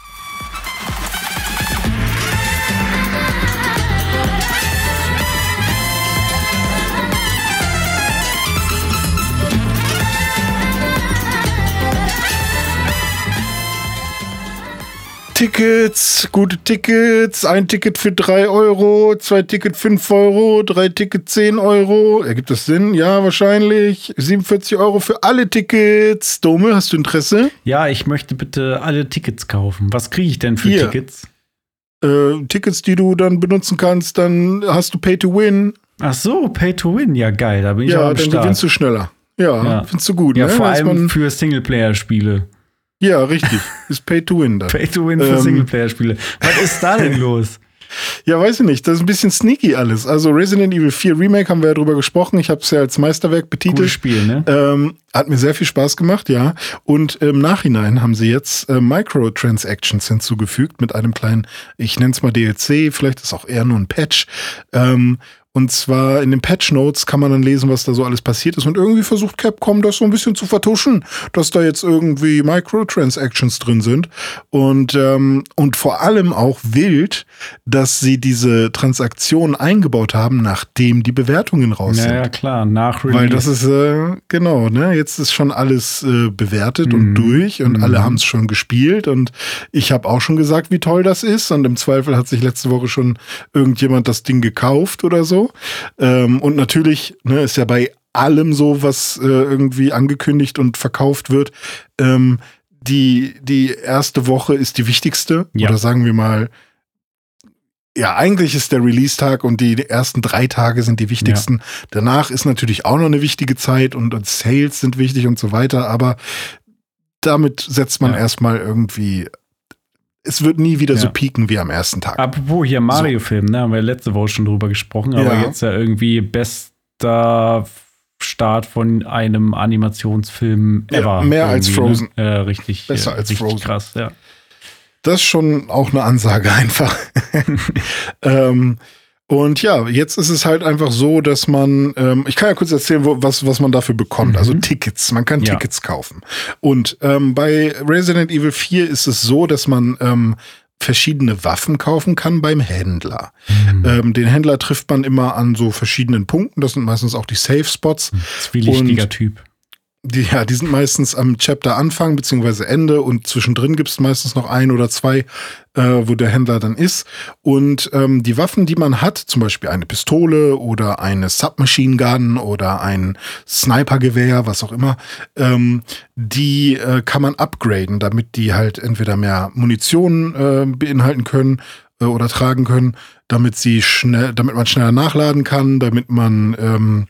Tickets, gute Tickets, ein Ticket für 3 Euro, zwei Ticket 5 Euro, drei Ticket 10 Euro. Ergibt das Sinn? Ja, wahrscheinlich. 47 Euro für alle Tickets. Dome, hast du Interesse? Ja, ich möchte bitte alle Tickets kaufen. Was kriege ich denn für Hier. Tickets? Äh, Tickets, die du dann benutzen kannst, dann hast du Pay to Win. Ach so, Pay to Win. Ja, geil. Da bin ich auch Ja, am dann Start. gewinnst du schneller. Ja, Ja. findest du gut, Ja, ne? vor Dass allem für Singleplayer-Spiele. Ja, richtig. Ist Pay to Win dann. Pay to win für Ähm. Singleplayer-Spiele. Was ist da denn los? Ja, weiß ich nicht. Das ist ein bisschen sneaky alles. Also Resident Evil 4 Remake haben wir ja drüber gesprochen. Ich habe es ja als Meisterwerk betitelt. Gutes Spiel, ne? Ähm, hat mir sehr viel Spaß gemacht, ja. Und im Nachhinein haben sie jetzt äh, Microtransactions hinzugefügt mit einem kleinen, ich nenne es mal DLC, vielleicht ist auch eher nur ein Patch. Ähm, und zwar in den Patch Notes kann man dann lesen, was da so alles passiert ist. Und irgendwie versucht Capcom das so ein bisschen zu vertuschen, dass da jetzt irgendwie Microtransactions drin sind. Und, ähm, und vor allem auch wild, dass sie diese Transaktionen eingebaut haben, nachdem die Bewertungen raus sind. Ja, klar, nach Release. Weil das ist, äh, genau, ne, jetzt ist schon alles äh, bewertet und Mhm. durch und Mhm. alle haben es schon gespielt und ich habe auch schon gesagt, wie toll das ist und im Zweifel hat sich letzte Woche schon irgendjemand das Ding gekauft oder so. Ähm, und natürlich ne, ist ja bei allem so, was äh, irgendwie angekündigt und verkauft wird, ähm, die, die erste Woche ist die wichtigste. Ja. Oder sagen wir mal, ja, eigentlich ist der Release-Tag und die ersten drei Tage sind die wichtigsten. Danach ist natürlich auch noch eine wichtige Zeit und, und Sales sind wichtig und so weiter, aber damit setzt man Ja. erstmal irgendwie. Es wird nie wieder so Ja. pieken wie am ersten Tag. Apropos hier Mario-Film, ne, haben wir letzte Woche schon drüber gesprochen, aber Ja. jetzt ja irgendwie bester Start von einem Animationsfilm Ja, ever. mehr als irgendwie, Frozen. Ne? Ja, richtig. Besser ja, als richtig Frozen. krass, ja. Das ist schon auch eine Ansage einfach. ähm, und ja, jetzt ist es halt einfach so, dass man, ähm, ich kann ja kurz erzählen, wo, was, was man dafür bekommt. Mhm. Also Tickets, man kann Ja. Tickets kaufen. Und ähm, bei Resident Evil 4 ist es so, dass man ähm, verschiedene Waffen kaufen kann beim Händler. Mhm. Ähm, den Händler trifft man immer an so verschiedenen Punkten. Das sind meistens auch die Safe Spots. Zwielichtiger und- Typ. Die, ja, die sind meistens am Chapter Anfang beziehungsweise Ende und zwischendrin gibt es meistens noch ein oder zwei, äh, wo der Händler dann ist. Und ähm, die Waffen, die man hat, zum Beispiel eine Pistole oder eine Submachine Gun oder ein Snipergewehr, was auch immer, ähm, die äh, kann man upgraden, damit die halt entweder mehr Munition äh, beinhalten können äh, oder tragen können, damit sie schnell, damit man schneller nachladen kann, damit man ähm,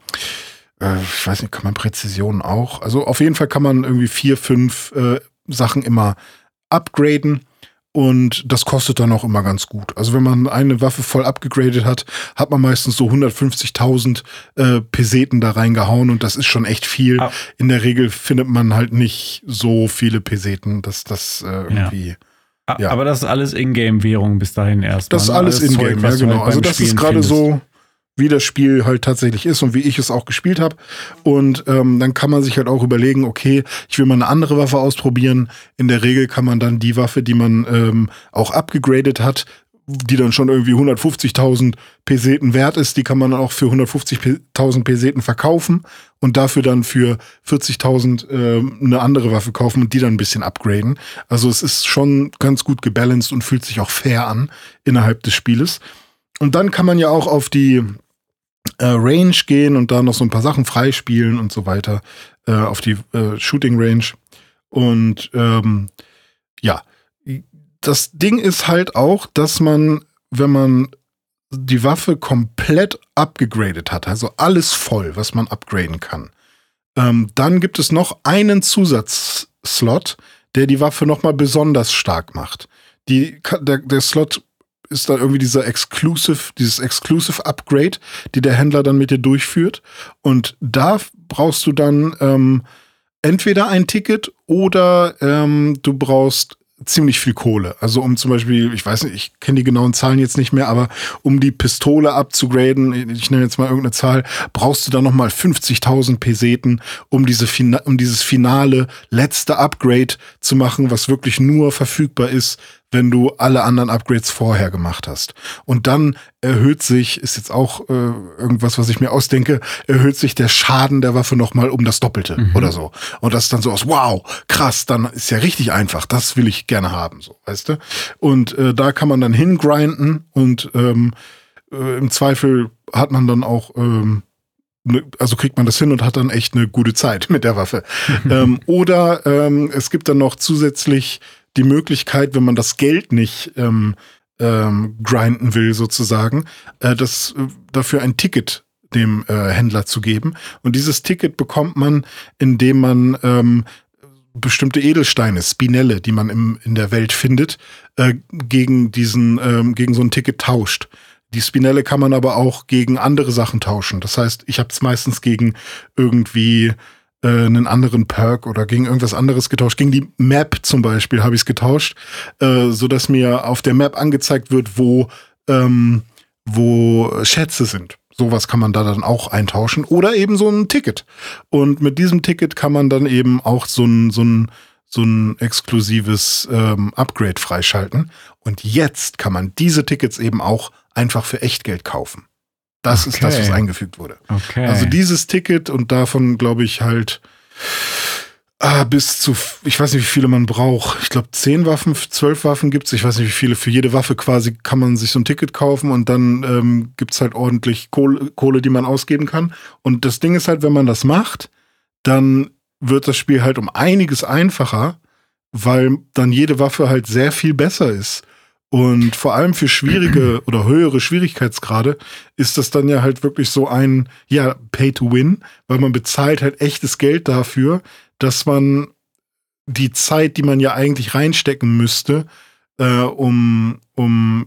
äh, ich weiß nicht, kann man Präzision auch. Also auf jeden Fall kann man irgendwie vier, fünf äh, Sachen immer upgraden. Und das kostet dann auch immer ganz gut. Also wenn man eine Waffe voll abgegradet hat, hat man meistens so 150.000 äh, Peseten da reingehauen und das ist schon echt viel. Ah. In der Regel findet man halt nicht so viele Peseten, dass das äh, irgendwie. A- Ja. Aber das ist alles Ingame-Währung bis dahin erst. Das ist alles in-game, ja genau. Also das ist gerade so, wie das Spiel halt tatsächlich ist und wie ich es auch gespielt habe. Und ähm, dann kann man sich halt auch überlegen, okay, ich will mal eine andere Waffe ausprobieren. In der Regel kann man dann die Waffe, die man ähm, auch abgegradet hat, die dann schon irgendwie 150.000 Peseten wert ist, die kann man dann auch für 150.000 Peseten verkaufen und dafür dann für 40.000 ähm, eine andere Waffe kaufen und die dann ein bisschen upgraden. Also es ist schon ganz gut gebalanced und fühlt sich auch fair an innerhalb des Spieles. Und dann kann man ja auch auf die äh, Range gehen und da noch so ein paar Sachen freispielen und so weiter äh, auf die äh, Shooting Range. Und ähm, ja, das Ding ist halt auch, dass man, wenn man die Waffe komplett abgegradet hat, also alles voll, was man upgraden kann, ähm, dann gibt es noch einen Zusatzslot, der die Waffe nochmal besonders stark macht. Die, der, der Slot ist dann irgendwie dieser Exclusive, dieses Exclusive Upgrade, die der Händler dann mit dir durchführt. Und da brauchst du dann ähm, entweder ein Ticket oder ähm, du brauchst ziemlich viel Kohle. Also um zum Beispiel, ich weiß nicht, ich kenne die genauen Zahlen jetzt nicht mehr, aber um die Pistole abzugraden, ich nenne jetzt mal irgendeine Zahl, brauchst du dann nochmal 50.000 Peseten, um, diese um dieses finale letzte Upgrade zu machen, was wirklich nur verfügbar ist, wenn du alle anderen Upgrades vorher gemacht hast. Und dann erhöht sich, ist jetzt auch äh, irgendwas, was ich mir ausdenke, erhöht sich der Schaden der Waffe nochmal um das Doppelte Mhm. oder so. Und das ist dann so aus, wow, krass, dann ist ja richtig einfach, das will ich gerne haben, so, weißt du? Und äh, da kann man dann hingrinden und ähm, äh, im Zweifel hat man dann auch ähm, ne, also kriegt man das hin und hat dann echt eine gute Zeit mit der Waffe. ähm, oder ähm, es gibt dann noch zusätzlich die Möglichkeit, wenn man das Geld nicht ähm, ähm, grinden will, sozusagen, äh, das äh, dafür ein Ticket dem äh, Händler zu geben. Und dieses Ticket bekommt man, indem man ähm, bestimmte Edelsteine, Spinelle, die man im, in der Welt findet, äh, gegen diesen, ähm, gegen so ein Ticket tauscht. Die Spinelle kann man aber auch gegen andere Sachen tauschen. Das heißt, ich habe es meistens gegen irgendwie äh, einen anderen Perk oder gegen irgendwas anderes getauscht. Gegen die Map zum Beispiel habe ich es getauscht, äh, so dass mir auf der Map angezeigt wird, wo ähm, wo Schätze sind. Sowas kann man da dann auch eintauschen oder eben so ein Ticket. Und mit diesem Ticket kann man dann eben auch so ein, so ein, so ein exklusives ähm, Upgrade freischalten. Und jetzt kann man diese Tickets eben auch einfach für Echtgeld kaufen. Das okay. ist das, was eingefügt wurde. Okay. Also dieses Ticket und davon glaube ich halt Ah, bis zu, ich weiß nicht, wie viele man braucht. Ich glaube, zehn Waffen, zwölf Waffen gibt's. Ich weiß nicht, wie viele. Für jede Waffe quasi kann man sich so ein Ticket kaufen und dann ähm, gibt's halt ordentlich Kohle, Kohle, die man ausgeben kann. Und das Ding ist halt, wenn man das macht, dann wird das Spiel halt um einiges einfacher, weil dann jede Waffe halt sehr viel besser ist. Und vor allem für schwierige oder höhere Schwierigkeitsgrade ist das dann ja halt wirklich so ein, ja, Pay to Win, weil man bezahlt halt echtes Geld dafür, dass man die Zeit, die man ja eigentlich reinstecken müsste, äh, um, um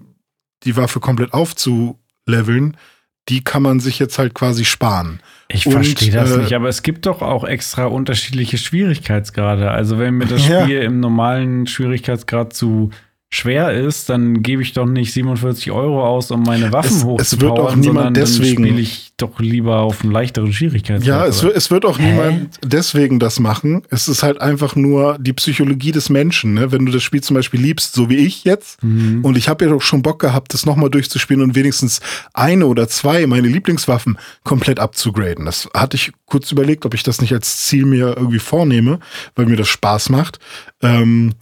die Waffe komplett aufzuleveln, die kann man sich jetzt halt quasi sparen. Ich verstehe das äh, nicht, aber es gibt doch auch extra unterschiedliche Schwierigkeitsgrade. Also wenn mir das Spiel ja. im normalen Schwierigkeitsgrad zu schwer ist, dann gebe ich doch nicht 47 Euro aus, um meine Waffen es, hochzupowern, es wird auch niemand deswegen spiele ich doch lieber auf einen leichteren Schwierigkeitsgrad. Ja, es wird, es wird auch Hä? niemand deswegen das machen. Es ist halt einfach nur die Psychologie des Menschen. Ne? Wenn du das Spiel zum Beispiel liebst, so wie ich jetzt, mhm. und ich habe ja doch schon Bock gehabt, das nochmal durchzuspielen und wenigstens eine oder zwei meine Lieblingswaffen komplett abzugraden. Das hatte ich kurz überlegt, ob ich das nicht als Ziel mir irgendwie vornehme, weil mir das Spaß macht. Ähm,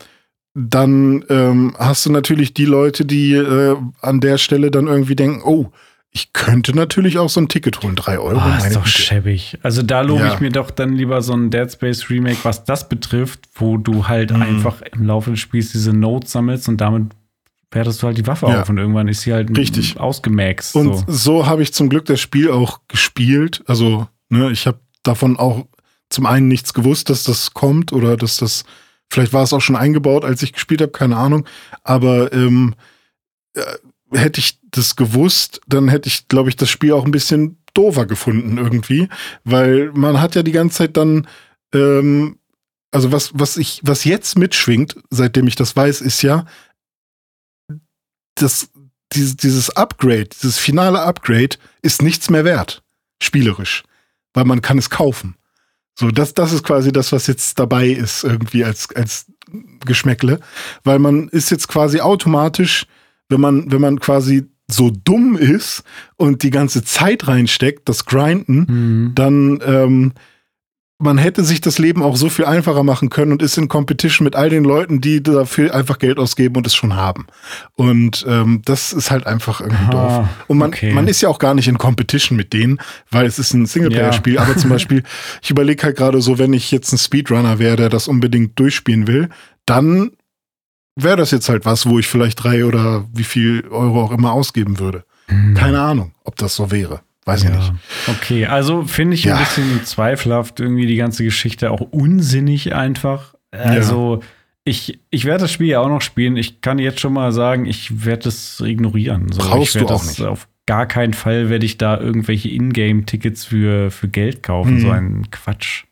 dann ähm, hast du natürlich die Leute, die äh, an der Stelle dann irgendwie denken, oh, ich könnte natürlich auch so ein Ticket holen, drei Euro. Oh, ist doch Güte. schäbig. Also da lobe ja. ich mir doch dann lieber so ein Dead Space Remake, was das betrifft, wo du halt mhm. einfach im Laufe des Spiels diese Notes sammelst und damit wertest du halt die Waffe ja. auf und irgendwann ist sie halt Richtig. ausgemaxt. Und so, so habe ich zum Glück das Spiel auch gespielt. Also, ne, ich habe davon auch zum einen nichts gewusst, dass das kommt oder dass das Vielleicht war es auch schon eingebaut, als ich gespielt habe, keine Ahnung. Aber ähm, äh, hätte ich das gewusst, dann hätte ich, glaube ich, das Spiel auch ein bisschen doofer gefunden irgendwie, weil man hat ja die ganze Zeit dann, ähm, also was, was ich, was jetzt mitschwingt, seitdem ich das weiß, ist ja, dass dieses, dieses Upgrade, dieses finale Upgrade ist nichts mehr wert, spielerisch, weil man kann es kaufen. So, das, das ist quasi das, was jetzt dabei ist, irgendwie als, als Geschmäckle. Weil man ist jetzt quasi automatisch, wenn man, wenn man quasi so dumm ist und die ganze Zeit reinsteckt, das Grinden, mhm. dann ähm, man hätte sich das Leben auch so viel einfacher machen können und ist in Competition mit all den Leuten, die dafür einfach Geld ausgeben und es schon haben. Und ähm, das ist halt einfach irgendwie Aha, doof. Und man, okay. man ist ja auch gar nicht in Competition mit denen, weil es ist ein Singleplayer-Spiel. Ja. Aber zum Beispiel, ich überlege halt gerade so, wenn ich jetzt ein Speedrunner wäre, der das unbedingt durchspielen will, dann wäre das jetzt halt was, wo ich vielleicht drei oder wie viel Euro auch immer ausgeben würde. Hm. Keine Ahnung, ob das so wäre. Weiß ja. ich nicht. Okay, also finde ich ja. ein bisschen zweifelhaft irgendwie die ganze Geschichte, auch unsinnig einfach. Also ja. ich, ich werde das Spiel ja auch noch spielen. Ich kann jetzt schon mal sagen, ich werde es ignorieren. So, Brauchst du auch nicht. Auf gar keinen Fall werde ich da irgendwelche Ingame-Tickets für, für Geld kaufen. Mhm. So ein Quatsch.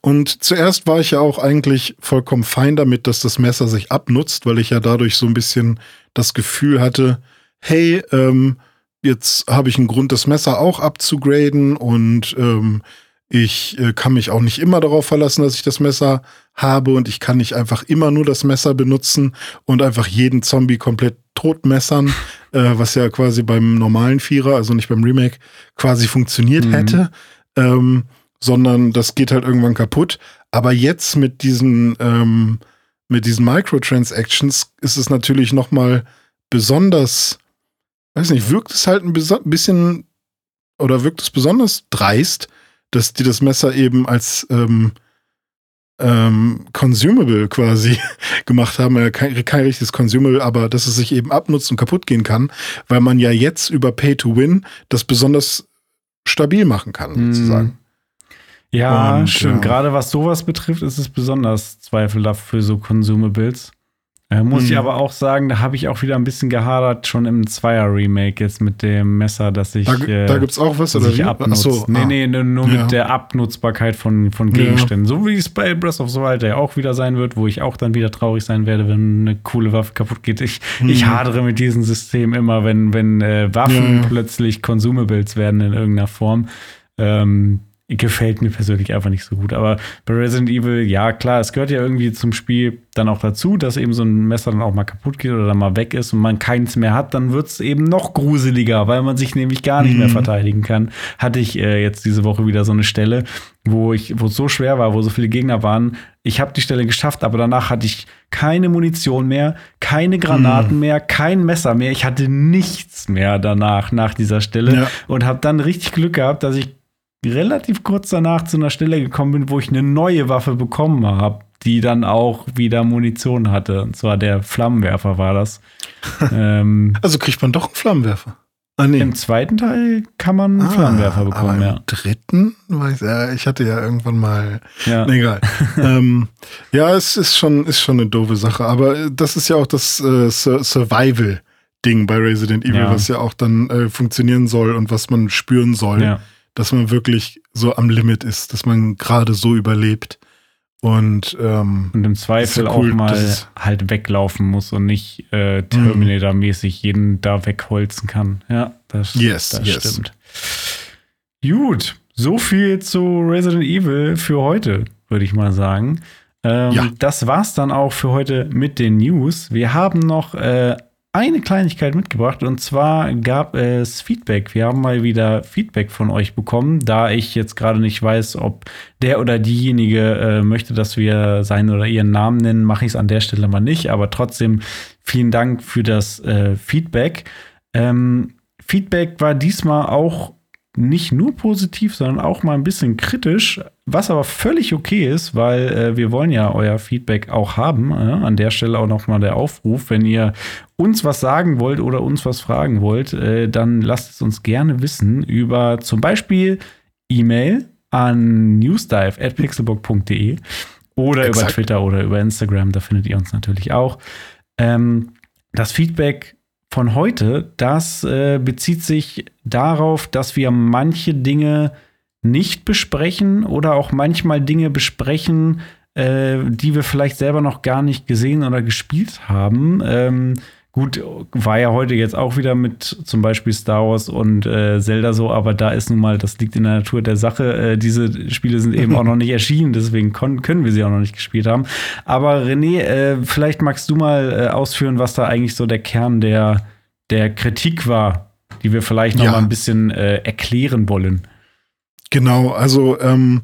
Und zuerst war ich ja auch eigentlich vollkommen fein damit, dass das Messer sich abnutzt, weil ich ja dadurch so ein bisschen das Gefühl hatte, hey, ähm, jetzt habe ich einen Grund, das Messer auch abzugraden und ähm, ich äh, kann mich auch nicht immer darauf verlassen, dass ich das Messer habe und ich kann nicht einfach immer nur das Messer benutzen und einfach jeden Zombie komplett totmessern, äh, was ja quasi beim normalen Vierer, also nicht beim Remake, quasi funktioniert mhm. hätte, ähm, sondern das geht halt irgendwann kaputt. Aber jetzt mit diesen ähm, mit diesen Microtransactions ist es natürlich noch mal besonders weiß nicht, wirkt es halt ein bisschen oder wirkt es besonders dreist, dass die das Messer eben als ähm, ähm, Consumable quasi gemacht haben. Äh, kein, kein richtiges Consumable, aber dass es sich eben abnutzt und kaputt gehen kann, weil man ja jetzt über Pay to Win das besonders stabil machen kann, sozusagen. Ja, Und, stimmt. ja. Gerade was sowas betrifft, ist es besonders zweifelhaft für so Consumables. Äh, muss ich Mhm. aber auch sagen, da habe ich auch wieder ein bisschen gehadert, schon im Zweier-Remake jetzt mit dem Messer, dass ich. Da, äh, da gibt's auch was, oder wie? abnutzt. Ach so, nee, ah. nee, nur nur Ja. mit der Abnutzbarkeit von, von Ja. Gegenständen. So wie es bei Breath of the Wild ja auch wieder sein wird, wo ich auch dann wieder traurig sein werde, wenn eine coole Waffe kaputt geht. Ich, ich hadere mit diesem System immer, wenn, wenn äh, Waffen Mhm. Ja. plötzlich Consumables werden in irgendeiner Form. Ähm, gefällt mir persönlich einfach nicht so gut. Aber bei Resident Evil, ja klar, es gehört ja irgendwie zum Spiel dann auch dazu, dass eben so ein Messer dann auch mal kaputt geht oder dann mal weg ist und man keins mehr hat, dann wird es eben noch gruseliger, weil man sich nämlich gar nicht mehr Mhm. verteidigen kann. Hatte ich äh, jetzt diese Woche wieder so eine Stelle, wo ich, wo es so schwer war, wo so viele Gegner waren. Ich habe die Stelle geschafft, aber danach hatte ich keine Munition mehr, keine Granaten mehr, kein Messer mehr. Ich hatte nichts mehr danach, nach dieser Stelle. Ja. Und habe dann richtig Glück gehabt, dass ich relativ kurz danach zu einer Stelle gekommen bin, wo ich eine neue Waffe bekommen habe, die dann auch wieder Munition hatte. Und zwar der Flammenwerfer war das. ähm, Also kriegt man doch einen Flammenwerfer. Ah, nee. Im zweiten Teil kann man einen Flammenwerfer aber bekommen, im ja. dritten, weiß ja, ich hatte ja irgendwann mal ja. Nee, Egal. ähm, ja, es ist schon, ist schon eine doofe Sache. Aber äh, das ist ja auch das äh, Sur Survival-Ding bei Resident Evil, Ja. was ja auch dann äh, funktionieren soll und was man spüren soll, ja. Dass man wirklich so am Limit ist, dass man gerade so überlebt. Und ähm, Und im Zweifel cool, auch mal halt weglaufen muss und nicht äh, Terminator-mäßig jeden da wegholzen kann. Ja, das, Yes, das yes. stimmt. Gut, so viel zu Resident Evil für heute, würde ich mal sagen. Ähm, Ja. Das war's dann auch für heute mit den News. Wir haben noch äh, eine Kleinigkeit mitgebracht und zwar gab es Feedback. Wir haben mal wieder Feedback von euch bekommen, da ich jetzt gerade nicht weiß, ob der oder diejenige äh, möchte, dass wir seinen oder ihren Namen nennen, mache ich es an der Stelle mal nicht. Aber trotzdem vielen Dank für das äh, Feedback. Ähm, Feedback war diesmal auch nicht nur positiv, sondern auch mal ein bisschen kritisch, was aber völlig okay ist, weil äh, wir wollen ja euer Feedback auch haben. Äh, an der Stelle auch noch mal der Aufruf, wenn ihr uns was sagen wollt oder uns was fragen wollt, äh, dann lasst es uns gerne wissen über zum Beispiel E-Mail an newsdive@pixelbook.de oder über Exakt. Twitter oder über Instagram. Da findet ihr uns natürlich auch. Ähm, das Feedback von heute, das äh, bezieht sich darauf, dass wir manche Dinge nicht besprechen oder auch manchmal Dinge besprechen, äh, die wir vielleicht selber noch gar nicht gesehen oder gespielt haben. Ähm, gut, war ja heute jetzt auch wieder mit zum Beispiel Star Wars und äh, Zelda so, aber da ist nun mal, das liegt in der Natur der Sache. Äh, diese Spiele sind eben auch noch nicht erschienen, deswegen können wir sie auch noch nicht gespielt haben. Aber René, äh, vielleicht magst du mal äh, ausführen, was da eigentlich so der Kern der, der Kritik war, die wir vielleicht noch Ja. mal ein bisschen äh, erklären wollen. Genau, also ähm,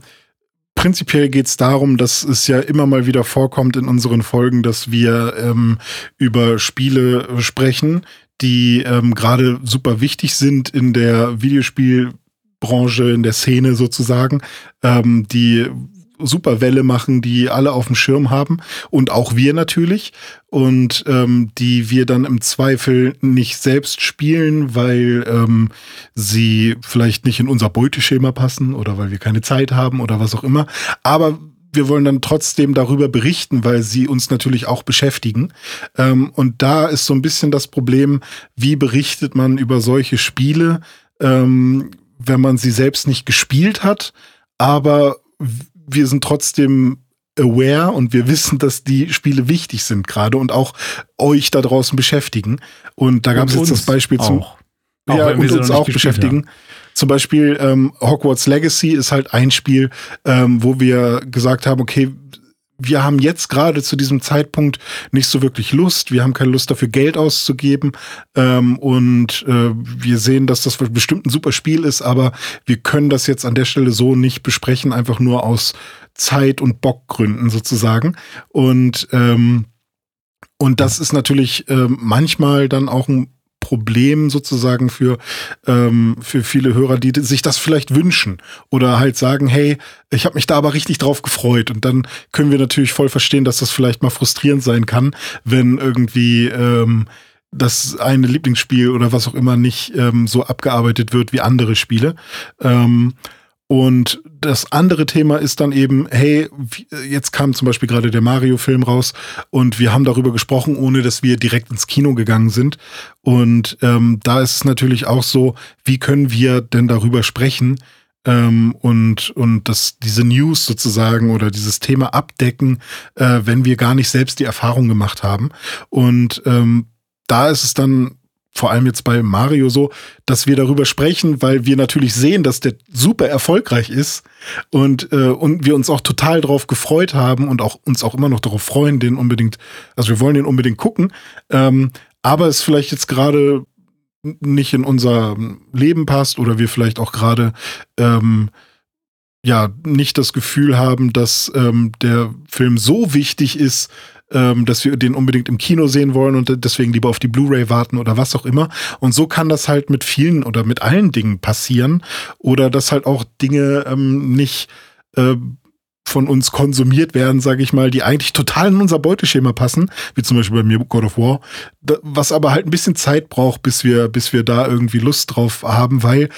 prinzipiell geht es darum, dass es ja immer mal wieder vorkommt in unseren Folgen, dass wir ähm, über Spiele sprechen, die ähm, gerade super wichtig sind in der Videospielbranche, in der Szene sozusagen, ähm, die super Welle machen, die alle auf dem Schirm haben und auch wir natürlich und ähm, die wir dann im Zweifel nicht selbst spielen, weil ähm, sie vielleicht nicht in unser Beuteschema passen oder weil wir keine Zeit haben oder was auch immer. Aber wir wollen dann trotzdem darüber berichten, weil sie uns natürlich auch beschäftigen. Ähm, und da ist so ein bisschen das Problem, wie berichtet man über solche Spiele, ähm, wenn man sie selbst nicht gespielt hat, aber wir sind trotzdem aware und wir wissen, dass die Spiele wichtig sind gerade und auch euch da draußen beschäftigen. Und da gab es jetzt das Beispiel zum auch. Auch ja, und uns auch beschäftigen. Zum Beispiel ähm, Hogwarts Legacy ist halt ein Spiel, ähm, wo wir gesagt haben, okay, wir haben jetzt gerade zu diesem Zeitpunkt nicht so wirklich Lust. Wir haben keine Lust dafür Geld auszugeben. Ähm, und äh, wir sehen, dass das bestimmt ein super Spiel ist, aber wir können das jetzt an der Stelle so nicht besprechen, einfach nur aus Zeit- und Bockgründen sozusagen. Und ähm, und das ist natürlich ähm, manchmal dann auch ein Problem sozusagen für, ähm, für viele Hörer, die sich das vielleicht wünschen oder halt sagen, hey, ich habe mich da aber richtig drauf gefreut. Und dann können wir natürlich voll verstehen, dass das vielleicht mal frustrierend sein kann, wenn irgendwie ähm, das eine Lieblingsspiel oder was auch immer nicht ähm, so abgearbeitet wird wie andere Spiele. Ähm, Und das andere Thema ist dann eben, hey, jetzt kam zum Beispiel gerade der Mario-Film raus und wir haben darüber gesprochen, ohne dass wir direkt ins Kino gegangen sind. Und ähm, da ist es natürlich auch so, wie können wir denn darüber sprechen ähm, und, und das, diese News sozusagen oder dieses Thema abdecken, äh, wenn wir gar nicht selbst die Erfahrung gemacht haben. Und ähm, da ist es dann vor allem jetzt bei Mario so, dass wir darüber sprechen, weil wir natürlich sehen, dass der super erfolgreich ist und, äh, und wir uns auch total darauf gefreut haben und auch uns auch immer noch darauf freuen, den unbedingt, also wir wollen den unbedingt gucken. Ähm, aber es vielleicht jetzt gerade nicht in unser Leben passt oder wir vielleicht auch gerade ähm, ja nicht das Gefühl haben, dass ähm, der Film so wichtig ist, ähm, dass wir den unbedingt im Kino sehen wollen und deswegen lieber auf die Blu-ray warten oder was auch immer. Und so kann das halt mit vielen oder mit allen Dingen passieren oder dass halt auch Dinge ähm, nicht äh, von uns konsumiert werden, sage ich mal, die eigentlich total in unser Beuteschema passen, wie zum Beispiel bei mir God of War, was aber halt ein bisschen Zeit braucht, bis wir, bis wir da irgendwie Lust drauf haben, weil